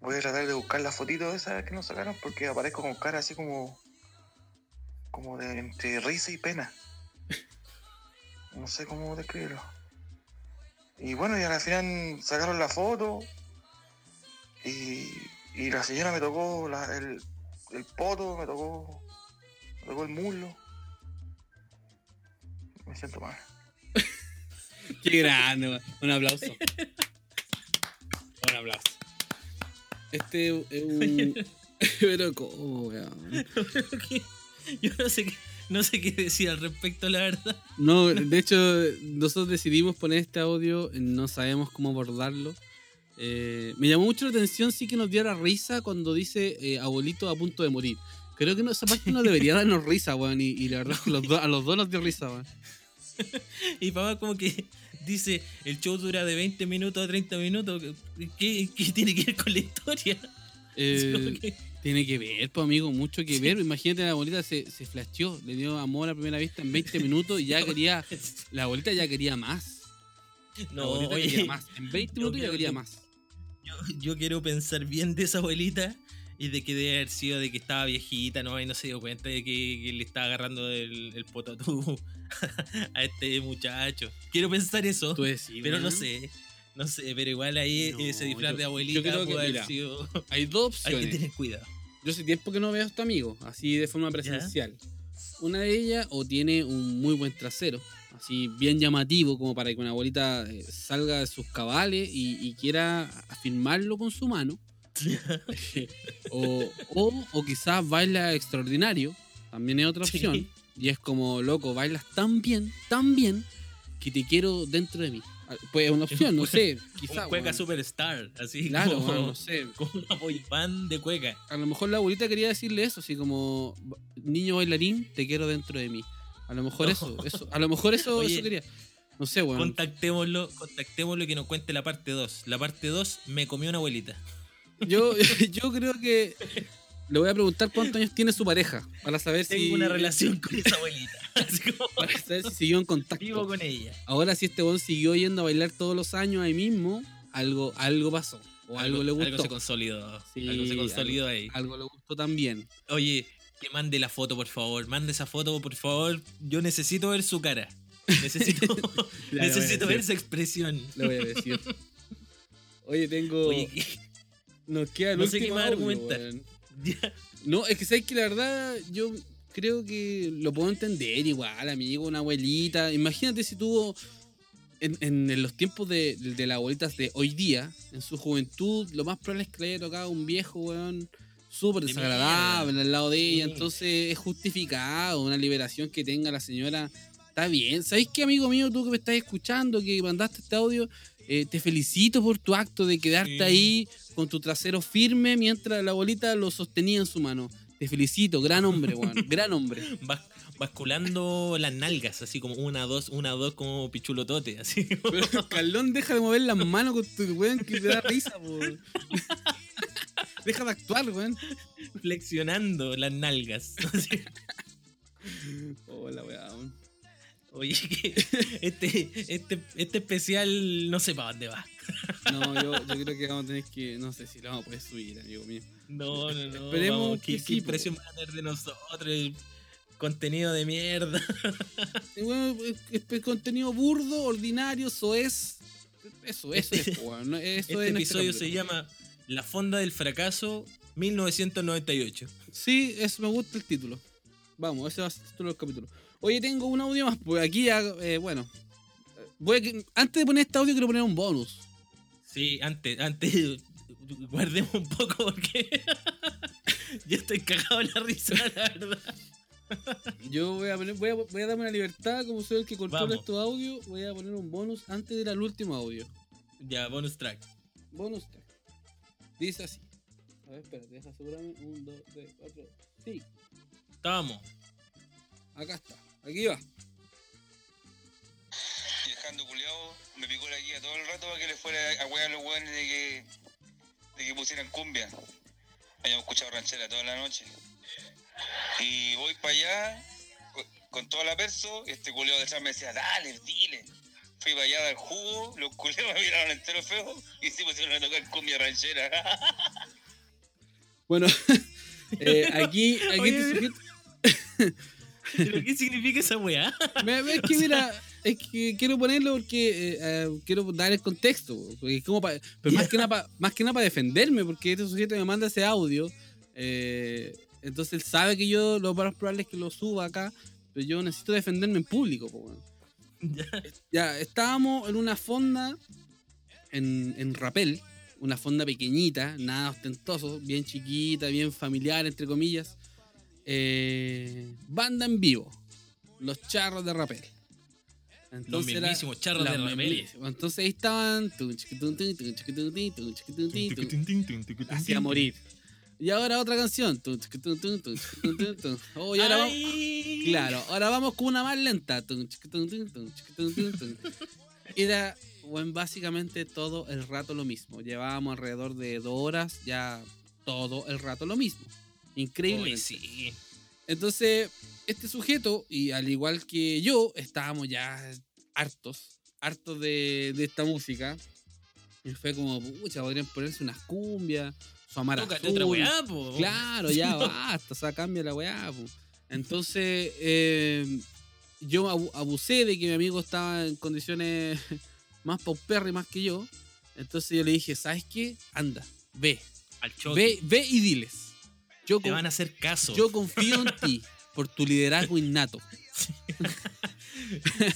voy a tratar de buscar la fotito esa que nos sacaron porque aparezco con cara así como. Como de entre risa y pena. No sé cómo describirlo. Y bueno, y al final sacaron la foto. Y, y la señora me tocó la- el, el poto, me tocó, me tocó el muslo. Me siento mal. Qué grande, weón. Un aplauso. Un aplauso. Este es un. Pero, ¿cómo, weón? Yo no sé qué, no sé qué decir al respecto, la verdad. No, de hecho, nosotros decidimos poner este audio, no sabemos cómo abordarlo. Eh, me llamó mucho la atención, sí que nos diera risa cuando dice eh, abuelito a punto de morir. Creo que no, esa parte no debería darnos risa, weón. Y, y la verdad es que los a los dos nos dio risa, weón. Y papá como que dice, el show dura de 20 minutos a 30 minutos. ¿Qué, qué tiene que ver con la historia? Eh, Tiene que ver, pues amigo, mucho que ver. Imagínate, la abuelita se, se flasheó, le dio amor a primera vista en 20 minutos y ya quería. La abuelita ya quería más. La No, abuelita oye, quería más. En 20 yo minutos ya quería que- más. Yo, yo quiero pensar bien de esa abuelita y de que debe haber sido de que estaba viejita, ¿no? Y no se dio cuenta de que, que le estaba agarrando el, el potatú a este muchacho. Quiero pensar eso, pero no weón. sé. No sé, pero igual ahí No, ese disfraz yo- de yo abuelita creo que, puede haber sido... Hay dos Hay que opciones. tener cuidado. Yo hace tiempo que no veo a este amigo, así de forma presencial. Una de ellas, o tiene un muy buen trasero, así bien llamativo, como para que una abuelita eh, salga de sus cabales y, y quiera afirmarlo con su mano. o, o, o quizás baila extraordinario, también es otra Sí. opción. Y es como, loco, bailas tan bien, tan bien, que te quiero dentro de mí. Pues es una opción, no sé, quizás. un cueca superstar, así Claro, como, weón, no sé. como una boy band de cueca. A lo mejor la abuelita quería decirle eso, así como niño bailarín, te quiero dentro de mí. A lo mejor No. eso, eso, a lo mejor eso, Oye, eso quería. No sé, weón. Contactémoslo, contactémoslo y que nos cuente la parte 2. La parte 2 me comió una abuelita. Yo, yo creo que le voy a preguntar cuántos años tiene su pareja, para saber Tengo si. una relación con esa abuelita. Para saber si siguió en contacto. vivo con ella. Ahora, si este weón siguió yendo a bailar todos los años ahí mismo, algo, algo pasó. O algo, le gustó. Algo se consolidó. Sí, algo se consolidó ahí. Algo le gustó también. Oye, que mande la foto, por favor. Mande esa foto, por favor. Yo necesito ver su cara. Necesito, necesito ver esa expresión. Le voy a decir. Oye, tengo. Oye, Nos queda el no sé qué más audio, argumentar. No, es que sabes que la verdad yo creo que lo puedo entender igual, amigo, una abuelita. Imagínate si tuvo en, en- en los tiempos de, de las abuelitas de hoy día, en su juventud, lo más probable es que le haya tocado un viejo, weón, súper De desagradable al lado de ella. Entonces es justificado una liberación que tenga la señora. Está bien. ¿Sabéis qué, amigo mío, tú que me estás escuchando, que mandaste este audio? Eh, te felicito por tu acto de quedarte Sí. ahí con tu trasero firme mientras la abuelita lo sostenía en su mano. Te felicito, gran hombre, weón. gran hombre. Bas- basculando las nalgas, así como una, dos, una, dos, como pichulotote, así. Pero Carlón, deja de mover las manos con tu weón que te da risa, weón. Deja de actuar, weón. flexionando las nalgas. Hola, weón. Oye, que este, este, este especial no sé para dónde va. No, yo, yo creo que vamos a tener que. No sé si lo vamos a poder subir, amigo mío. No, no, no. Esperemos vamos, que ¿qué, po. impresión van a tener de nosotros? El contenido de mierda. Es contenido burdo, ordinario, soez. Eso, eso es, weón. no, Eso Este es episodio se llama La Fonda del Fracaso 1998. Sí, eso me gusta el título. Vamos, ese va a ser el título del capítulo. Oye, tengo un audio más, pues aquí ya, eh, bueno. Voy a que- antes de poner este audio quiero poner un bonus. Sí, antes, antes, guardemos un poco porque yo estoy cagado en la risa, la verdad. Yo voy a, poner, voy a, voy a darme una libertad, como soy el que controla Vamos. estos audios, voy a poner un bonus antes de ir al último audio. Ya, bonus track. Bonus track. Dice así. A ver, espérate, deja asegurarme. Un, dos, tres, cuatro. Sí, Estábamos. acá está. Aquí va. Viajando culiao, me picó la guía todo el rato para que le fuera a huear a los hueones de que, de que pusieran cumbia. Habíamos escuchado ranchera toda la noche. Y voy para allá con, con toda la perso, y este culiao detrás me decía, dale, dile. Fui para allá a dar jugo, los culiados me miraron entero feo y se pusieron a tocar cumbia ranchera. Bueno, eh, aquí, aquí Oye, te mira. sujeto- ¿Pero qué significa esa weá? Es que mira, es que quiero ponerlo porque eh, eh, quiero dar el contexto. Porque es como pa- pero más que nada pa- más que nada para defenderme, porque este sujeto me manda ese audio. eh, entonces él sabe que yo lo más probable es que lo suba acá, pero yo necesito defenderme en público. po. Ya. Ya, estábamos en una fonda en, en Rapel, una fonda pequeñita, nada ostentoso, bien chiquita, bien familiar, entre comillas. Eh, banda en vivo, los charros de Rapel. Los Entonces mismísimos charros de Rapel. Entonces ahí estaban hacia morir. Y ahora otra canción. Oh, y ahora vamos-. Claro, ahora vamos con una más lenta. Era, bueno, básicamente todo el rato lo mismo. Llevábamos alrededor de dos horas, ya todo el rato lo mismo. Increíble. Sí. Entonces, este sujeto, y al igual que yo, estábamos ya hartos, hartos de, de esta música. Y fue como, pucha, podrían ponerse unas cumbias, su amar otra weá, po. Claro, ya basta, o sea, cambia la weá. po. Entonces, eh, yo abu- abusé de que mi amigo estaba en condiciones más paupérrimas que yo. Entonces yo le dije, ¿sabes qué? Anda, ve, Al choque. ve, ve y diles. Yo, Te van a hacer caso. yo confío en ti por tu liderazgo innato.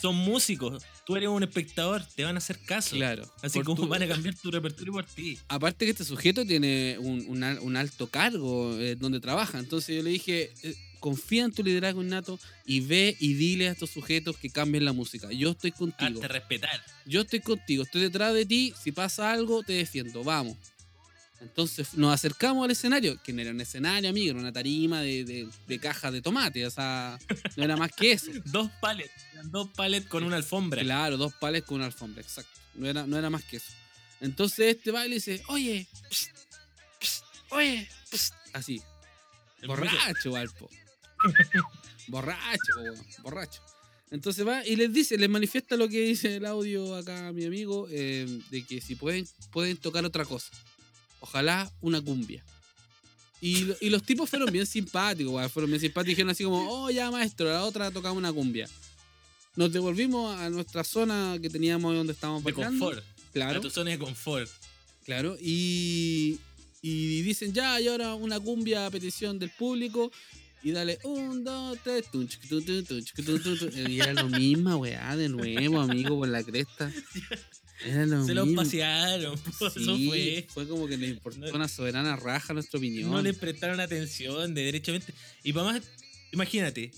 Son músicos. Tú eres un espectador. Te van a hacer caso. Claro. Así como tu- van a cambiar tu repertorio por ti. Aparte que este sujeto tiene un, un al- un alto cargo eh, donde trabaja. Entonces yo le dije, eh, confía en tu liderazgo innato y ve y dile a estos sujetos que cambien la música. Yo estoy contigo. Arte respetar. Yo estoy contigo. Estoy detrás de ti. Si pasa algo, te defiendo. Vamos. Entonces nos acercamos al escenario, que no era un escenario, amigo, era una tarima de, de, de cajas de tomate. O sea, no era más que eso. Dos palets. Dos palets con una alfombra. Claro, dos pales con una alfombra, exacto. No era, no era más que eso. Entonces este baile dice, oye, oye, psst", así. El Borracho, Valpo. borracho, borracho. Entonces va y les dice, les manifiesta lo que dice el audio acá mi amigo, eh, de que si pueden, pueden tocar otra cosa. Ojalá una cumbia. Y, lo- y los tipos fueron bien simpáticos, weón, fueron bien simpáticos. Dijeron así como, oh, ya maestro, la otra tocamos una cumbia. Nos devolvimos a nuestra zona que teníamos donde estábamos De bailando. confort. Claro. A tu zona de confort. Claro, y, y dicen ya, y ahora una cumbia a petición del público. Y dale, un, dos, tres, tun, chiqui, tun, tun, tun, chiqui, tun, tun, tun. Y era lo mismo, weá, de nuevo, amigo, por la cresta. Lo Se los pasearon. po, Eso Sí, fue. como que le importó No- una soberana raja nuestra opinión. No le prestaron atención de derechamente. Y para más, imagínate,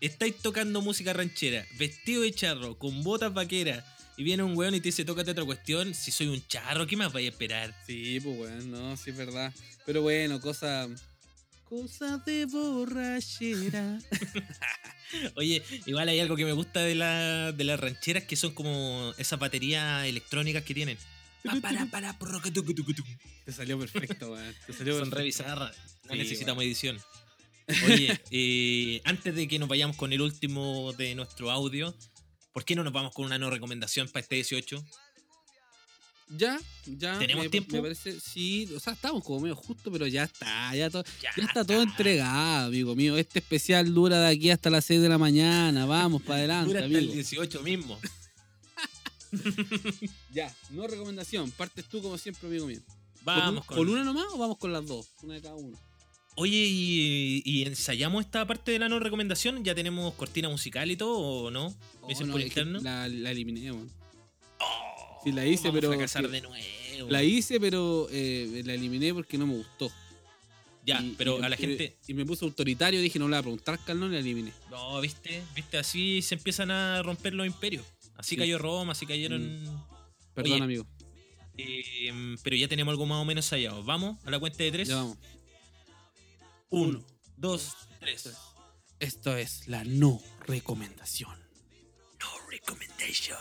estáis tocando música ranchera, vestido de charro, con botas vaqueras, y viene un weón y te dice, tócate otra cuestión. Si soy un charro, ¿qué más vais a esperar? Sí, pues weón, no, sí es verdad. Pero bueno, cosa. Cosa de borrachera. Oye, igual hay algo que me gusta de, la, de las rancheras que son como esas baterías electrónicas que tienen. Pa, para, para, porro, que tucu, tucu, tucu. Te salió perfecto, weón. Te salió Son perfecto. re bizarras. No Sí, necesitamos edición. Oye, eh, antes de que nos vayamos con el último de nuestro audio, ¿por qué no nos vamos con una no recomendación para este 18? Ya, ya. ¿Tenemos me, tiempo? Me parece, sí, o sea, estamos como medio justo, pero ya está, ya, todo, Ya, ya está todo entregado, amigo mío. Este especial dura de aquí hasta las 6 de la mañana. Vamos para adelante, Dura hasta el amigo. 18 mismo. Ya, no recomendación. Partes tú como siempre, amigo mío. Vamos ¿Con, con. un- ¿Con una nomás o vamos con las dos? Una de cada uno. Oye, y, y ensayamos esta parte de la no recomendación? ¿Ya tenemos cortina musical y todo o no? ¿Me dicen Oh, no, por es que interno? La, la eliminé. Sí, la hice, pero a fracasar que- de nuevo. La hice, pero eh, la eliminé porque no me gustó. Ya, Y- pero y- a la gente. Y me puse autoritario, dije, no le voy a preguntar, Carlón, la eliminé. No, viste, viste, así se empiezan a romper los imperios. Así Sí. Mm. cayó Roma, así cayeron. Perdón, Oye, amigo. eh, pero ya tenemos algo más o menos ensayado. Vamos a la cuenta de tres. Ya vamos. Uno, dos, tres. Esto es la no recomendación. No recommendation.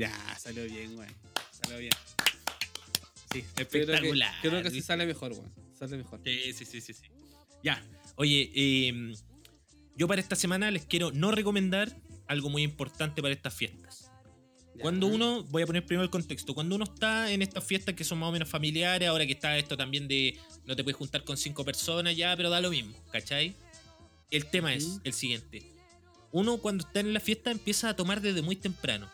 Ya, salió bien, güey. Salió bien. Sí, que, Espectacular, creo que así ¿viste? sale mejor, güey. Sale mejor. Sí, sí, sí, sí, sí. Ya. Oye, eh, yo para esta semana les quiero no recomendar algo muy importante para estas fiestas. Ya. Cuando uno, voy a poner primero el contexto, cuando uno está en estas fiestas que son más o menos familiares, ahora que está esto también de no te puedes juntar con cinco personas ya, pero da lo mismo, ¿cachai? El tema es el siguiente. uno cuando está en la fiesta empieza a tomar desde muy temprano.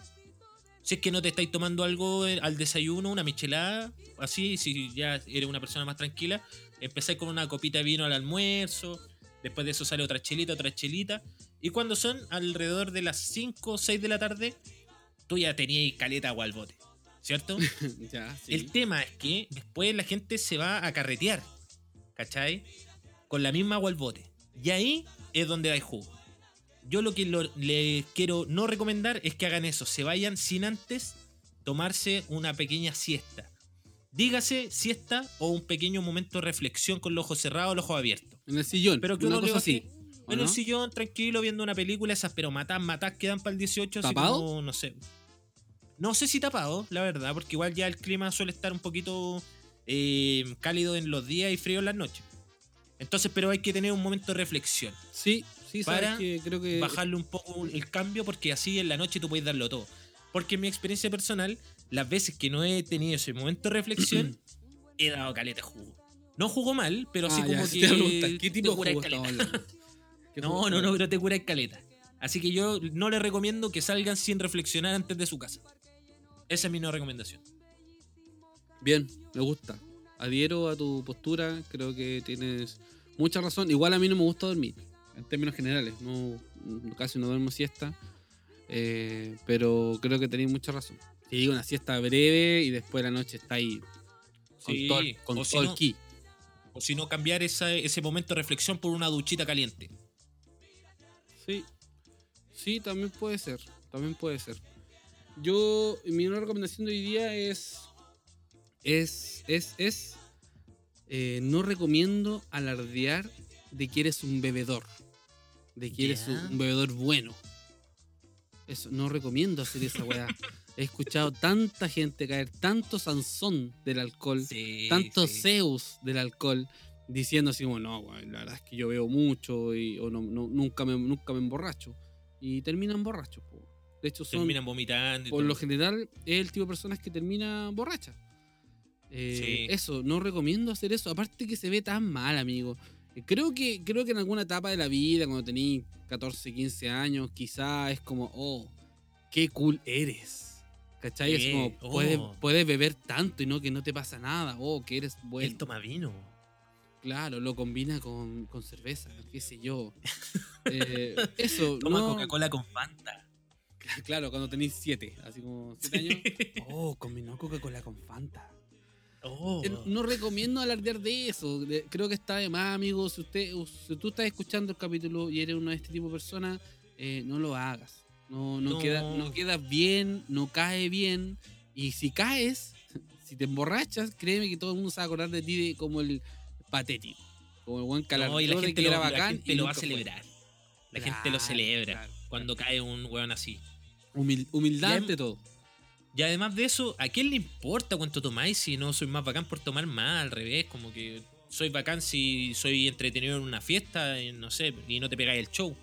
Si es que no te estáis tomando algo eh, al desayuno, una michelada, así, si ya eres una persona más tranquila, empezáis con una copita de vino al almuerzo, después de eso sale otra chelita, otra chelita, y cuando son alrededor de las 5 o 6 de la tarde, tú ya tenías caleta agua al bote, ¿cierto? Ya, sí. El tema es que después la gente se va a carretear, ¿cachai? Con la misma agua al bote. Y ahí es donde hay jugo. Yo lo que lo- les quiero no recomendar es que hagan eso, se vayan sin antes tomarse una pequeña siesta. Dígase siesta o un pequeño momento de reflexión con los ojos cerrados o los ojos abiertos. En el sillón. Pero que una uno cosa así. ¿o En el no? sillón, tranquilo, viendo una película, esas, pero matas, matas quedan para el 18, así ¿Tapado? como, no sé. No sé si tapado, la verdad, porque igual ya el clima suele estar un poquito eh, cálido en los días y frío en las noches. Entonces, pero hay que tener un momento de reflexión. Sí, sí, Para que creo que. Bajarle un poco el cambio, porque así en la noche tú puedes darlo todo. Porque en mi experiencia personal, las veces que no he tenido ese momento de reflexión, he dado caleta jugo. No jugo mal, pero sí Ah, como ya, que. ¿Qué tipo de caleta. No, no, no, pero te cura caleta. Así que yo no les recomiendo que salgan sin reflexionar antes de su casa. Esa es mi no recomendación. Bien, me gusta. Adhiero a tu postura, creo que tienes mucha razón. Igual a mí no me gusta dormir, en términos generales. No, casi no duermo siesta, eh, pero creo que tenéis mucha razón. Si digo una siesta breve y después la noche está ahí con Sí, todo, el- con o si todo el ki. O si no, cambiar esa- ese momento de reflexión por una duchita caliente. Sí, sí, también puede ser, también puede ser. Yo, mi nueva recomendación de hoy día es, es, es, es, eh, no recomiendo alardear de que eres un bebedor, de que eres un bebedor bueno. Eso, no recomiendo hacer esa weá. He escuchado tanta gente caer, tanto Sansón del alcohol, Sí, tanto sí. Zeus del alcohol diciendo así como no la verdad es que yo veo mucho y o no, no- nunca me nunca me emborracho y terminan borrachos po. de hecho son Terminan vomitando. y por todo. lo general es el tipo de personas que termina borracha Eh, Sí. eso no recomiendo hacer eso aparte que se ve tan mal amigo creo que creo que en alguna etapa de la vida cuando tenís 14 15 años quizá es como oh qué cool eres ¿Cachai? Es como, oh. puedes, puedes beber tanto y no que no te pasa nada. Oh, que eres bueno. Él toma vino. Claro, lo combina con, con cerveza, qué sé yo. Eh, eso, Toma no. Coca-Cola con Fanta. Claro, cuando tenéis siete, así como siete años. Oh, combinó Coca-Cola con Fanta. Oh. No recomiendo alardear de eso. creo que está de más, amigo. Si, usted, si tú estás escuchando el capítulo y eres uno de este tipo de personas, eh, no lo hagas. No, no, No. Queda, no quedas bien, no cae bien. Y si caes, si te emborrachas, créeme que todo el mundo se va a acordar de ti de- como el patético. Como el buen No, calardeó y la de gente, que lo, era la bacán. gente y lo va a fue. celebrar. La gente lo celebra claro, cuando cae un weón así. Humil- humildad ante todo. Y además de eso, ¿a quién le importa cuánto tomáis si no soy más bacán por tomar más? Al revés, como que soy bacán si soy entretenido en una fiesta, no sé, y no te pegáis el show.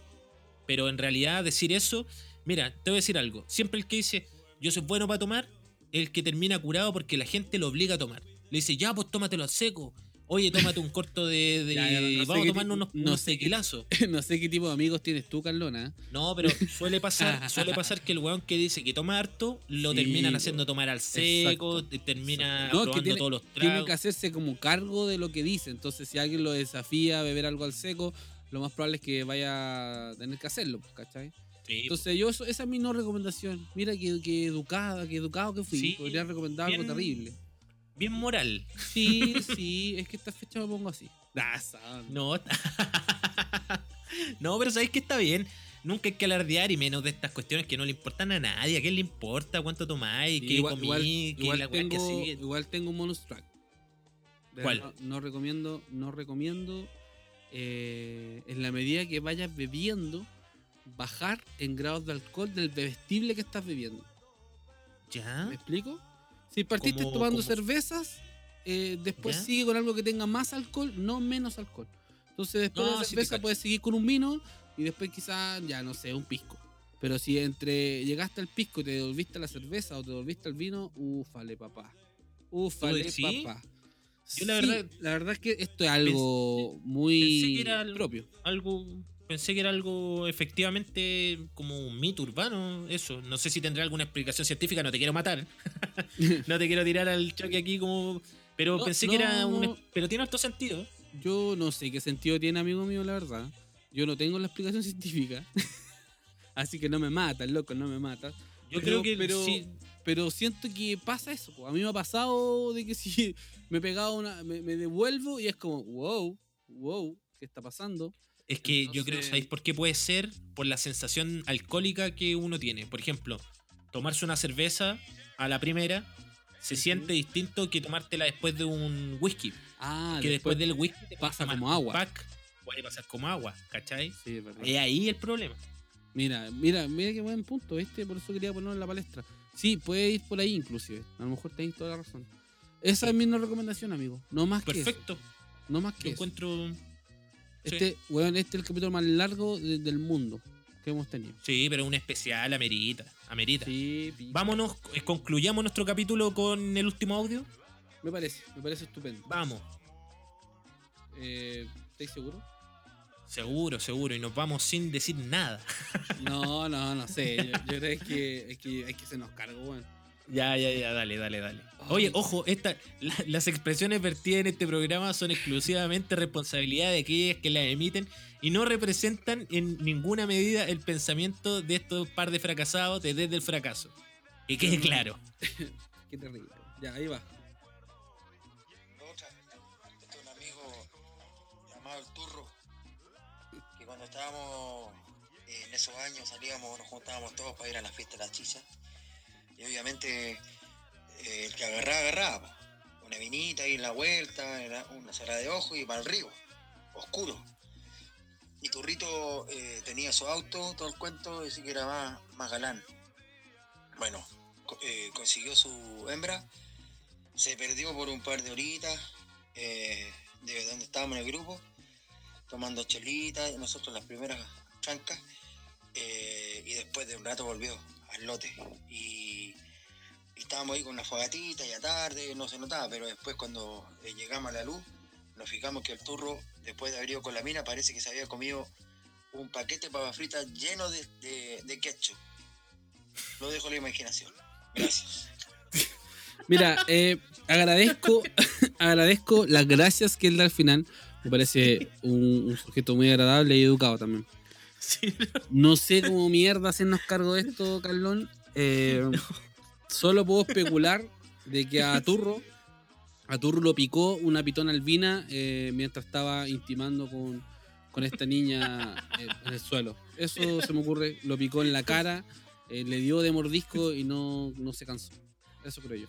Pero en realidad decir eso, mira, te voy a decir algo. Siempre el que dice, yo soy bueno para tomar, el que termina curado porque la gente lo obliga a tomar. Le dice, ya, pues tómatelo al seco. Oye, tómate un corto de... de- Ya, ya, no sé vamos qué a tomarnos unos, no unos sé qué- tequilazos. no sé qué tipo de amigos tienes tú, Carlona. No, pero suele pasar, suele pasar que el weón que dice que toma harto, lo Sí, terminan haciendo tomar al seco, Exacto, termina No, probando tiene- todos los Tiene tragos. que hacerse como cargo de lo que dice. Entonces, si alguien lo desafía a beber algo al seco, lo más probable es que vaya a tener que hacerlo, pues, ¿cachai? Sí, Entonces, yo eso, esa es mi no recomendación. Mira que, que educada, que educado que fui. Sí, Podría recomendar bien- algo terrible. Bien moral. Sí, sí, es que esta fecha me pongo así. No, no, pero sabéis que está bien. Nunca hay que alardear y menos de estas cuestiones que no le importan a nadie. ¿A quién le importa cuánto tomáis? Sí, ¿Qué igual, comí? igual- ¿Qué igual la que tengo, sigue? igual tengo un bonus track. ¿Cuál? No, recomiendo, no recomiendo eh, en la medida que vayas bebiendo, bajar en grados de alcohol del bebestible que estás bebiendo. ¿Ya? ¿Me explico? Si partiste ¿Cómo- tomando cervezas, eh, después ¿Ya? sigue con algo que tenga más alcohol, no menos alcohol. Entonces después de la cerveza puedes seguir con un vino y después quizás, ya no sé, un pisco. Pero si entre llegaste al pisco y te devolviste a la cerveza o te devolviste al vino, ufale papá. Ufale papá. Yo la Sí, verdad la verdad es que esto es algo muy pensé que era algo- propio. algo pensé que era algo efectivamente como un mito urbano, eso. No sé si tendrá alguna explicación científica, no te quiero matar. no te quiero tirar al choque aquí como pero No, pensé que era un pero tiene harto sentido. Yo no sé qué sentido tiene, amigo mío, la verdad. Yo no tengo la explicación científica. Así que no me matas, loco, no me matas. Yo Pero- creo que pero- sí, Pero siento que pasa eso. po. A mí me ha pasado de que si me he pegado una. Me, me devuelvo y es como, wow, wow, ¿qué está pasando? Es que yo creo, ¿sabéis por qué puede ser? Por la sensación alcohólica que uno tiene. Por ejemplo, tomarse una cerveza a la primera se siente distinto que tomártela después de un whisky. Ah, que después, del whisky te pasa como agua. Pack, puede pasar como agua, ¿cachai? Sí, es verdad. Es ahí el problema. Mira, mira, mira qué buen punto, ¿viste? Por eso quería ponerlo en la palestra. Sí, puede ir por ahí inclusive. A lo mejor tenéis toda la razón. Esa es mi recomendación, amigo. No más que eso. Perfecto. No más Yo que eso. encuentro. Este, weón, este es el capítulo más largo de- del mundo que hemos tenido. Sí, pero un especial amerita. Amerita. Sí, Vámonos, eh, concluyamos nuestro capítulo con el último audio. Me parece, me parece estupendo. Vamos. Eh, ¿Estáis seguros? Seguro, seguro. Y nos vamos sin decir nada. No, no, no sé. Yo, yo creo que es que, es que se nos cargó, weón. Ya, ya, ya, dale, dale, dale. Oye, ojo, esta, la- las expresiones vertidas en este programa son exclusivamente responsabilidad de aquellas que las emiten y no representan en ninguna medida el pensamiento de estos par de fracasados de desde el fracaso. Que quede claro. Qué terrible. Ya, ahí va. Otra, este es un amigo llamado el Turro, que cuando estábamos en esos años salíamos, nos juntábamos todos para ir a la fiesta de la chicha. Y obviamente eh, el que agarraba, agarraba. Una vinita ahí en la vuelta, era una cerrada de ojo y para el río, oscuro. Y Turrito eh, tenía su auto, todo el cuento, así que era más, más galán. Bueno, eh, consiguió su hembra, se perdió por un par de horitas de donde estábamos en el grupo, tomando chelitas, nosotros las primeras chancas, eh, y después de un rato volvió al lote. Y estábamos ahí con una fogatita, ya tarde, no se notaba, pero después cuando eh, llegamos a la luz, nos fijamos que el turro, después de haber ido con la mina, parece que se había comido un paquete de papas fritas lleno de, de, de ketchup. Lo dejo a la imaginación. Gracias. Mira, eh, agradezco, agradezco las gracias que él da al final. Me parece un, un sujeto muy agradable y educado también. Sí, No sé cómo mierda hacernos cargo de esto, Carlón. Eh, Solo puedo especular de que a Turro, a Turro lo picó una pitona albina eh, mientras estaba intimando con, con esta niña eh, en el suelo. Eso se me ocurre. Lo picó en la cara, eh, le dio de mordisco y no, no se cansó. Eso creo yo.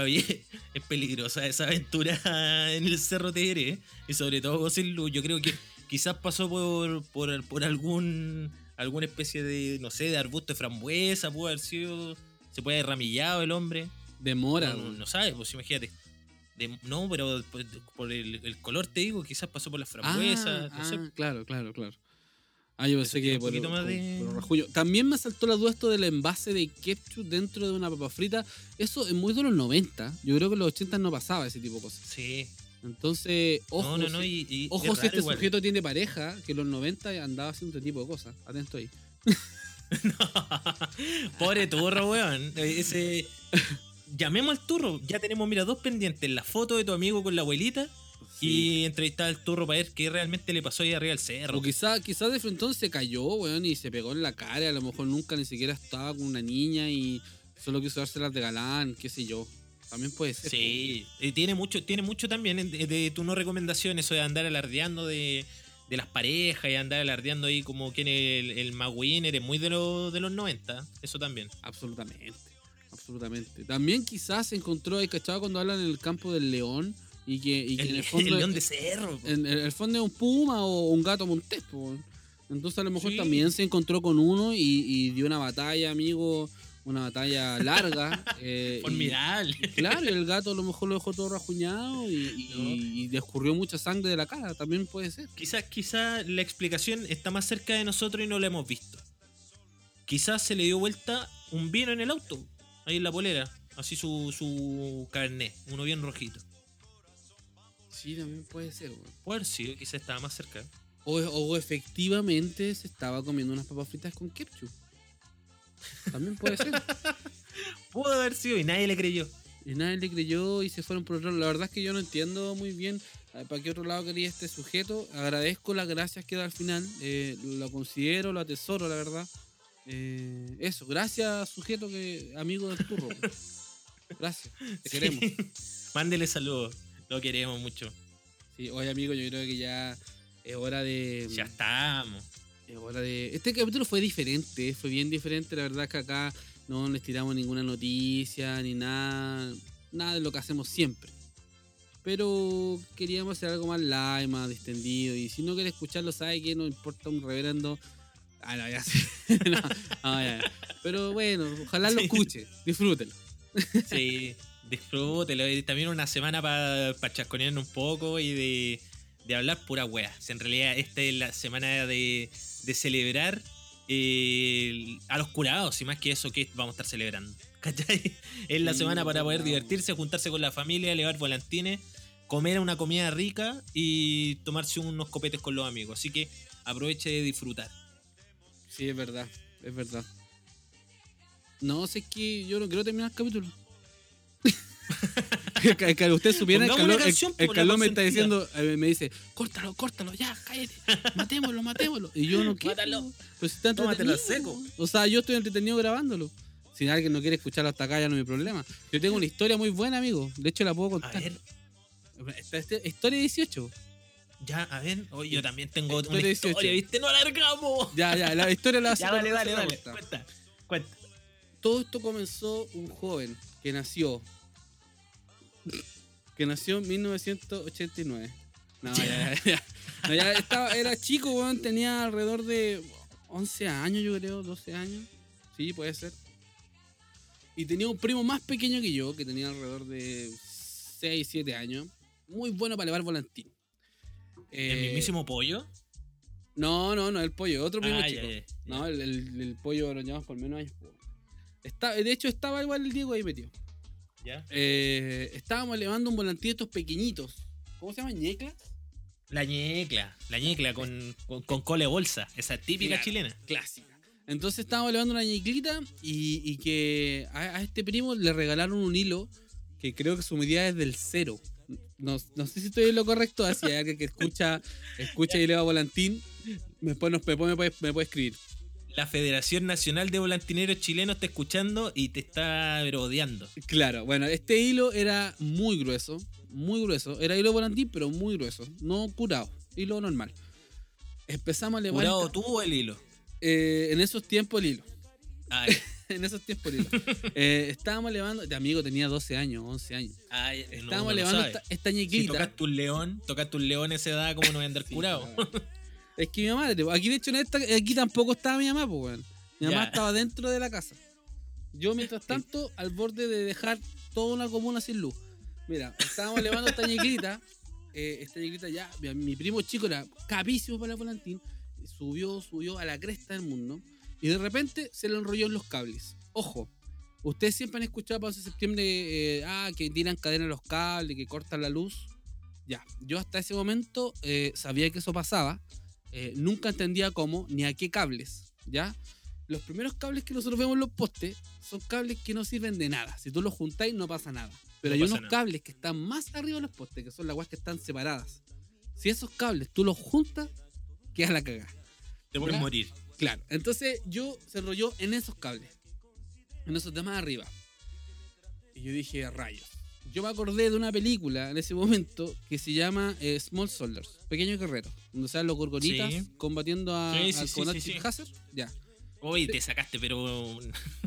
Oye, es peligrosa esa aventura en el Cerro Teheré. Y sobre todo sin luz. Yo creo que quizás pasó por, por, por algún alguna especie de, no sé, de arbusto de frambuesa. Pudo haber sido. Se puede haber ramillado el hombre. Demora. No, no, no sabe, pues imagínate. De- no, pero por, por el, el color te digo, quizás pasó por las frambuesas. Ah, no sé. ah, Claro, claro, claro. Ah, yo pensé que por, poquito más por- de- por. También me saltó la duda esto del envase de ketchup dentro de una papa frita. Eso es muy de los 90. Yo creo que en los 80 no pasaba ese tipo de cosas. Sí. Entonces, ojo, no, no, no. si, Y, y ojo es si este igual. sujeto tiene pareja, que en los 90 andaba haciendo este tipo de cosas. Atento ahí. Pobre turro, weón. Ese. Llamemos al turro. Ya tenemos, mira, dos pendientes. La foto de tu amigo con la abuelita y entrevistar al turro para ver qué realmente le pasó ahí arriba del cerro. O quizá, quizá de frente se cayó, weón, y se pegó en la cara. A lo mejor nunca ni siquiera estaba con una niña y solo quiso dárselas de galán, qué sé yo. También puede ser. Sí, y tiene mucho, tiene mucho también de, de tu no recomendación, eso de andar alardeando de, de las parejas y andar alardeando ahí como quién es el, el más winner, es muy de, lo- de los 90, eso también. Absolutamente, absolutamente. También quizás se encontró, ¿hay cachado cuando hablan en el campo del león? Y que, y que El, en el el fondo, león de cerro. en, en el fondo es un puma o un gato montés. po. Entonces a lo mejor Sí. también se encontró con uno y, y dio una batalla, amigo, una batalla larga. eh, y- Formidable. Claro, y el gato a lo mejor lo dejó todo rajuñado y, y, No. y le escurrió mucha sangre de la cara, también puede ser. Quizás quizá la explicación está más cerca de nosotros y no la hemos visto. Quizás se le dio vuelta un vino en el auto, ahí en la polera, así su, su carnet, uno bien rojito. Sí, también puede ser, weón. Puede sido, quizás estaba más cerca. O, o efectivamente se estaba comiendo unas papas fritas con ketchup. También puede ser. Pudo haber sido y nadie le creyó. Y nadie le creyó y se fueron por otro lado. La verdad es que yo no entiendo muy bien eh, para qué otro lado quería este sujeto. Agradezco las gracias que da al final. eh, lo considero, lo atesoro, la verdad. Eh, eso, gracias sujeto que amigo del turro. Gracias, te Sí. queremos. Mándele saludos. Lo queremos mucho. Sí, oye amigo, yo creo que ya es hora de... Ya estamos. Hora de... Este capítulo fue diferente, fue bien diferente. La verdad es que acá no les tiramos ninguna noticia ni nada, nada de lo que hacemos siempre. Pero queríamos hacer algo más live, más distendido. Y si no quiere escucharlo, sabe que no importa un reverendo. Ah, no, ya sé. No, no, ya, ya. Pero bueno, ojalá lo escuche, disfrútelo. Sí, disfrútelo. Y también una semana para pa chasconear un poco y de, de hablar pura wea. Si en realidad esta es la semana de, de celebrar eh, a los curados y más que eso que vamos a estar celebrando. ¿Cachai? Es la Sí, semana para poder divertirse, juntarse con la familia, elevar volantines, comer una comida rica y tomarse unos copetes con los amigos. Así que aproveche de disfrutar. Sí, es verdad, es verdad. No, sé que yo no quiero terminar el capítulo. que, que usted supiera, el calor, el, canción, calor me está diciendo, eh, me dice, córtalo, córtalo, ya, cállate, matémoslo, matémoslo. Y yo no quiero. Mátalo. Pues está entretenido. seco. O sea, yo estoy entretenido grabándolo. Si alguien no quiere escucharlo hasta acá, ya no es mi problema. Yo tengo una historia muy buena, amigo. De hecho, la puedo A contar. ver, Esta- esta- historia 18. ya, a ver. Oye, yo también tengo Historia una 18. historia, ¿viste? ¡No alargamos! Ya, ya, la historia la Ya, dale, dale, dale. Cuenta, cuenta. todo esto comenzó un joven que nació. Que nació en 1989. No, ya, ya, ya. No, ya estaba, era chico, weón, tenía alrededor de 11 años, yo creo, 12 años. Sí, puede ser. Y tenía un primo más pequeño que yo, que tenía alrededor de 6, 7 años. Muy bueno para elevar volantín. ¿El Eh, mismísimo pollo? No, no, no, el pollo, otro primo Ah, chico. No, el, el- el pollo lo llevamos por menos años. Está, de hecho, estaba igual el Diego ahí metido. ¿Ya? Eh, estábamos elevando un volantín de estos pequeñitos. ¿Cómo se llama? ¿Ñeclas? La ñecla, la ñecla con, con, con cole bolsa, esa típica Claro. chilena. Clásica. Entonces estábamos elevando una ñeclita y, y que a, a este primo le regalaron un hilo que creo que su medida es del cero. No, no sé si estoy en lo correcto, así hay alguien que escucha, escucha y eleva volantín, después, nos, me, puede, me puede escribir. La Federación Nacional de Volantineros Chilenos está escuchando y te está odiando. Claro, bueno, este hilo era muy grueso, muy grueso. Era hilo volantín, pero muy grueso, no curado, hilo normal. Empezamos a elevar ¿Curado tú o el hilo? eh, en esos tiempos el hilo. Ay, en esos tiempos el hilo. Eh, estábamos elevando, de amigo tenía 12 años, 11 años. ay, no, Estábamos elevando esta, esta Si ñequita. tocaste un león, tocaste un león a esa edad, ¿cómo no voy a andar Sí, curado? es que mi mamá, aquí de hecho en esta, aquí tampoco estaba mi mamá, pues weón. Mi mamá estaba dentro de la casa. Yo mientras tanto, al borde de dejar toda una comuna sin luz. Mira, estábamos elevando esta ñequita. eh, esta ñequita ya, mi, mi primo chico era capísimo para el volantín. Subió, subió a la cresta del mundo. Y de repente se le enrolló en los cables. Ojo, ustedes siempre han escuchado para 11 de septiembre, eh, ah, que tiran cadena a los cables, que cortan la luz. Ya, yo hasta ese momento eh, sabía que eso pasaba. Eh, nunca entendía cómo ni a qué cables, ¿ya? Los primeros cables que nosotros vemos en los postes son cables que no sirven de nada. Si tú los juntáis no pasa nada. Pero No hay unos nada. cables que están más arriba de los postes, que son las guas que están separadas. Si esos cables tú los juntas, queda la cagada. Te puedes morir. Claro, entonces yo se enrolló en esos cables, en esos demás arriba. Y yo dije, rayos. Yo me acordé de una película en ese momento que se llama eh, Small Soldiers, Pequeños Guerreros, donde salen los gorgonitas Sí. combatiendo a, Sí, sí. Chief Hazard. Ya. Uy, te sacaste, pero.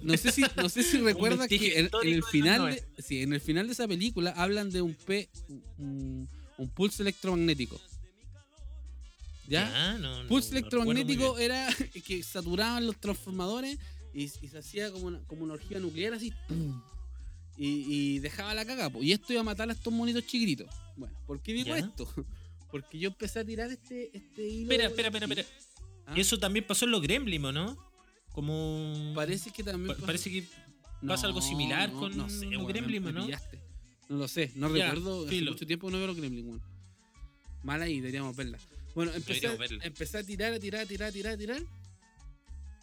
No sé si, no sé si recuerdas que en, en el final, de, sí, en el final de esa película hablan de un P, un, un pulso electromagnético. ¿Ya? no, no, Pulso electromagnético era que saturaban los transformadores y, y se hacía como una, como una orgía nuclear así. ¡pum! Y, y dejaba la caga. Y esto iba a matar a estos monitos chiquititos. Bueno, ¿por qué digo Ya. esto? Porque yo empecé a tirar este, este hilo. Espera, espera, espera, espera. Ah, Eso también pasó en los Gremlins, ¿o ¿no? Como. Parece que también. pa- pasó- parece que pasa algo similar con los weón, Gremlins, me ¿no? pillaste. No lo sé, no Ya, recuerdo. Hace mucho tiempo no veo los Gremlins, weón. Mal ahí, deberíamos verla. Bueno, empecé, verla. empecé a tirar, a tirar, a tirar, a tirar, a tirar.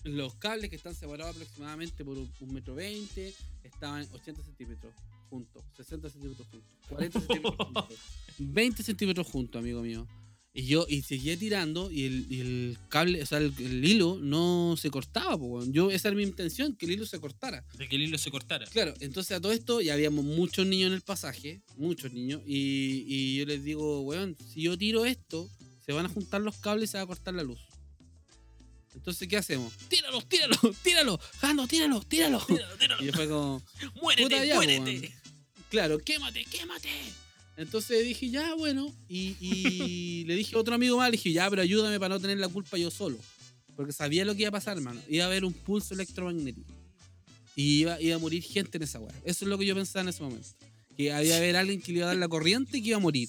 Los cables que están separados aproximadamente por un, un metro veinte estaban 80 centímetros juntos, 60 centímetros juntos, 40 centímetros juntos, 20 centímetros juntos, amigo mío. Y yo y seguía tirando y el, y el cable, o sea, el, el hilo no se cortaba. po, yo Esa era mi intención, que el hilo se cortara. De que el hilo se cortara. Claro, entonces a todo esto ya habíamos muchos niños en el pasaje, muchos niños, y, y yo les digo, weón, si yo tiro esto, se van a juntar los cables y se va a cortar la luz. Entonces, ¿qué hacemos? ¡Tíralo, tíralo, tíralo! ¡Jando, tíralo, tíralo! Y fue como, ¡Muérete, ya, muérete! claro, quémate, quémate. Entonces dije, ya, bueno, y, y le dije a otro amigo más, le dije, ya, pero ayúdame para no tener la culpa yo solo. Porque sabía lo que iba a pasar, hermano. Iba a haber un pulso electromagnético. Y iba, iba a morir gente en esa weá. Eso es lo que yo pensaba en ese momento. Que había haber alguien que le iba a dar la corriente y que iba a morir.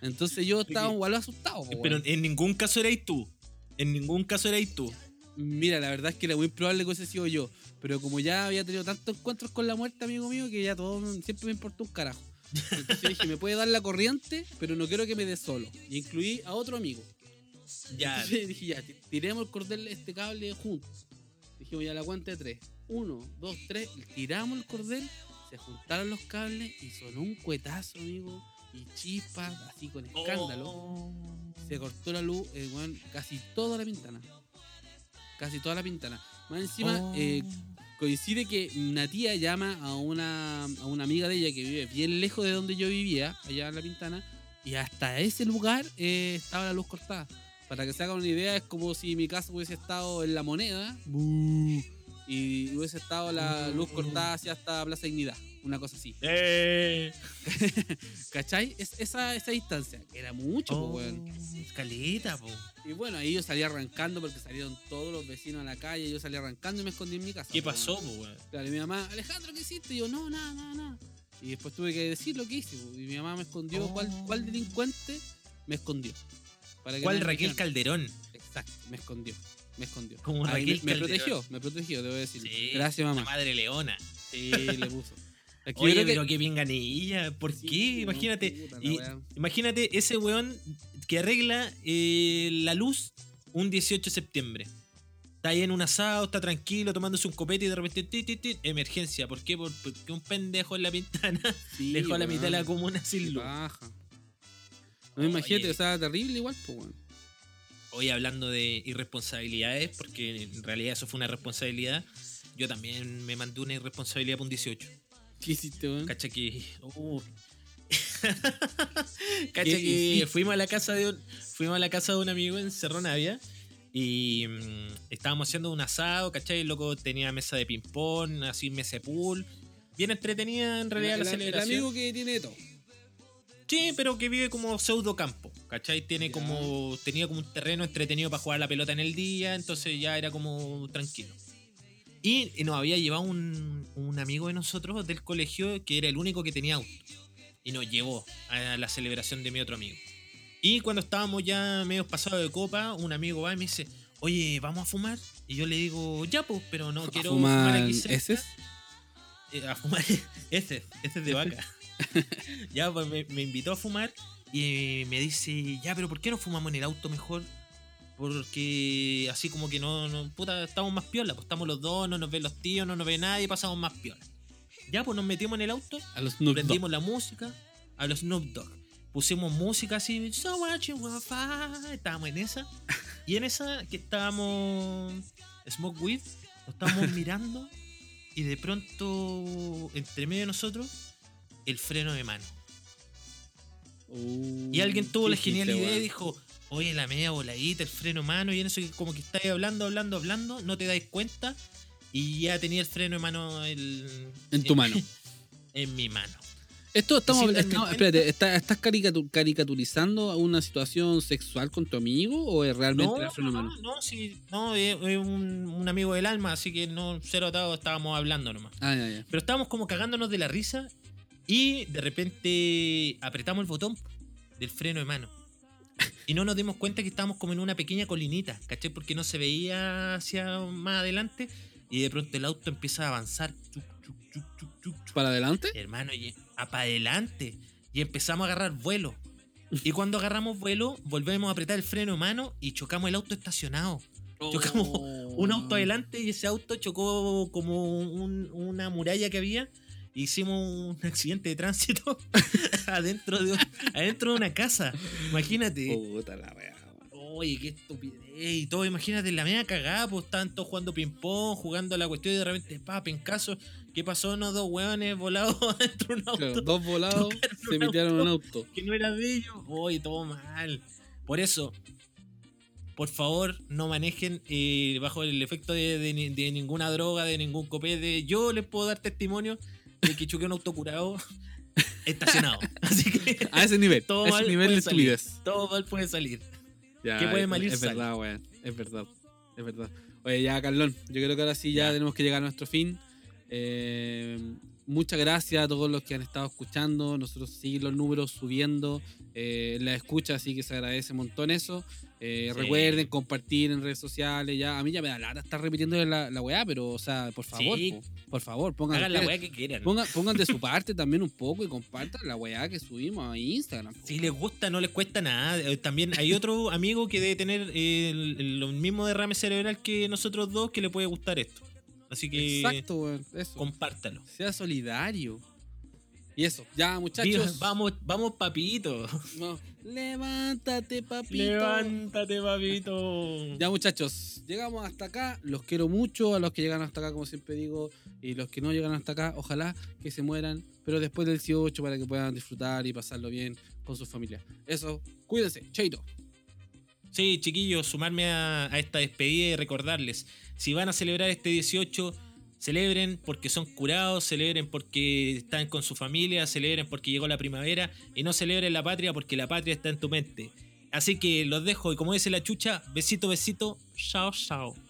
Entonces yo estaba igual asustado. Pero en ningún caso erais tú. En ningún caso erais tú. Mira, la verdad es que era muy probable que hubiese sido yo. Pero como ya había tenido tantos encuentros con la muerte, amigo mío, que ya todo siempre me importó un carajo. Entonces dije, me puede dar la corriente, pero no quiero que me dé solo. Y incluí a otro amigo. Ya. Entonces dije, ya, ti- tiremos el cordel, este cable juntos. Dijimos ya la cuenta de tres. Uno, dos, tres. Tiramos el cordel, se juntaron los cables y sonó un cuetazo, amigo. Y chispas, así con escándalo. Oh. Se cortó la luz, eh, weón, casi toda la pintana. Casi toda la pintana. Más encima, Oh. eh, coincide que una tía llama a una, a una amiga de ella que vive bien lejos de donde yo vivía, allá en la pintana, y hasta ese lugar eh, estaba la luz cortada. Para que se hagan una idea, es como si mi casa hubiese estado en la moneda. Y hubiese estado la luz cortada hacia hasta Plaza Dignidad, una cosa así. Eh. ¿Cachai? Es, esa, esa distancia, que era mucho, po, Oh, weón. Caleta, po. Y bueno, ahí yo salí arrancando porque salieron todos los vecinos a la calle. Yo salí arrancando y me escondí en mi casa. ¿Qué po, pasó, po, weón? Claro, y mi mamá, Alejandro, ¿qué hiciste? Y yo, no, nada, nada, nada. Y después tuve que decir lo que hice. po, Y mi mamá me escondió. Oh. ¿Cuál, ¿Cuál delincuente me escondió? Para que ¿Cuál Raquel. Calderón? Exacto, me escondió. Me escondió. Como Raquel me, protegió, me protegió, debo decir. Sí, Gracias, La mamá. madre leona. Sí, le puso. Oye, que- pero qué pinganilla. ¿Por Sí, qué? no, Imagínate. puta y- imagínate ese weón que arregla eh, la luz un 18 de septiembre. Está ahí en un asado, está tranquilo, tomándose un copete y de repente, ti, ti, ti, emergencia. ¿Por qué? Por- Porque un pendejo en la ventana Sí, dejó a la mitad de la comuna sin luz. No, Oye. imagínate, o sea, terrible igual, pues, weón. Hoy hablando de irresponsabilidades, porque en realidad eso fue una responsabilidad, yo también me mandé una irresponsabilidad por un 18. ¿Qué hiciste, weón? Cacha que. uh. Cacha ¿Qué que hiciste? fuimos a la casa de un. Fuimos a la casa de un amigo en Cerro Navia. Y mm, estábamos haciendo un asado, ¿cachai? El loco tenía mesa de ping-pong, así mesa de pool. Bien entretenida en realidad el, la el celebración. amigo que tiene de todo. Sí, pero que vive como pseudo campo, ¿cachai? Tiene Ya. como, tenía como un terreno entretenido para jugar la pelota en el día, entonces ya era como tranquilo. Y, y nos había llevado un, un amigo de nosotros del colegio que era el único que tenía auto. Y nos llevó a la celebración de mi otro amigo. Y cuando estábamos ya medio pasados de copa, un amigo va y me dice, oye, ¿vamos a fumar? Y yo le digo, ya pues, pero no quiero ¿A fumar aquí cerca". heces? Eh, a fumar ese, ese es de vaca. ya, pues me, me invitó a fumar y me dice, ya, pero ¿por qué no fumamos en el auto mejor? Porque así como que no, no puta, estamos más piola, pues estamos los dos, no nos ven los tíos, no nos ve nadie, pasamos más piola. Ya, pues nos metimos en el auto, A los prendimos la música a los Snoop Dogg. Pusimos música así, so what you wanna find?" estábamos en esa. Y en esa que estábamos Smoke Weed, lo estábamos mirando y de pronto, entre medio de nosotros, el freno de mano. Uh, Y alguien tuvo ¿qué la genial idea y dijo, oye, la media voladita, el freno de mano, y en eso como que estáis hablando, hablando, hablando, no te dais cuenta, y ya tenía el freno de mano el, En tu mano. En mi mano. Esto estamos, darme estamos- espérate, ¿está- ¿estás caricatu- caricaturizando una situación sexual con tu amigo o es realmente No, el freno de no, mano? no, no, sí, no, es, es un, un amigo del alma, así que no, cero atado, estábamos hablando nomás. Ah, ya, ya. Pero estábamos como cagándonos de la risa y de repente apretamos el botón del freno de mano. Y no nos dimos cuenta que estábamos como en una pequeña colinita, ¿cachai? Porque no se veía hacia más adelante y de pronto el auto empieza a avanzar. Chuc, chuc, chuc. ¿Para adelante? Hermano, y para adelante. Y empezamos a agarrar vuelo. Y cuando agarramos vuelo, volvemos a apretar el freno de mano y chocamos el auto estacionado. Chocamos Un auto adelante y ese auto chocó como un- una muralla que había. Hicimos un accidente de tránsito adentro, de, adentro de una casa. Imagínate. Puta la wea. Oye, qué estupidez. Y todo, imagínate, la media cagada, pues todos jugando ping-pong, jugando a la cuestión y de repente, pa, pencaso. ¿Qué pasó? No, dos hueones volados dentro de un auto Claro, dos volados se metieron en un auto. que no era de ellos. Oye, todo mal. Por eso, por favor, no manejen eh, bajo el efecto de, de de ninguna droga, de ningún copete. Yo les puedo dar testimonio de que choqué un auto curado estacionado. Así que A ese nivel. Todo ese mal nivel salir. todo mal puede salir. Ya, ¿Qué puede es- mal ir Es sale. verdad, weón. Es verdad. Es verdad. Oye, ya, Carlón. Yo creo que ahora sí ya, Ya. tenemos que llegar a nuestro fin. Eh, muchas gracias a todos los que han estado escuchando. Nosotros seguimos los números subiendo eh, la escucha, así que se agradece un montón eso. Eh, Sí. Recuerden compartir en redes sociales. Ya, a mí ya me da lata estar repitiendo la, la weá, pero, o sea, por favor, Sí. po, por favor, pongan, Hagan la weá que quieran. pongan, pongan de su parte también un poco y compartan la weá que subimos a Instagram. po. Si les gusta, no les cuesta nada. Eh, También hay otro amigo que debe tener eh, el, el- mismo derrame cerebral que nosotros dos que le puede gustar esto. Así que Exacto, weón. Eso. compártalo. Sea solidario. Y eso, ya muchachos. vamos, vamos, papito. No. Levántate, papito. Levántate, papito. Ya muchachos, llegamos hasta acá. Los quiero mucho a los que llegan hasta acá, como siempre digo. Y los que no llegan hasta acá, ojalá que se mueran. Pero después del 18 para que puedan disfrutar y pasarlo bien con sus familias. Eso, cuídense. Chaito. Sí, chiquillos, sumarme a, a esta despedida y recordarles, si van a celebrar este 18, celebren porque son curados, celebren porque están con su familia, celebren porque llegó la primavera y no celebren la patria porque la patria está en tu mente. Así que los dejo y como dice la chucha, besito, besito, chao, chao.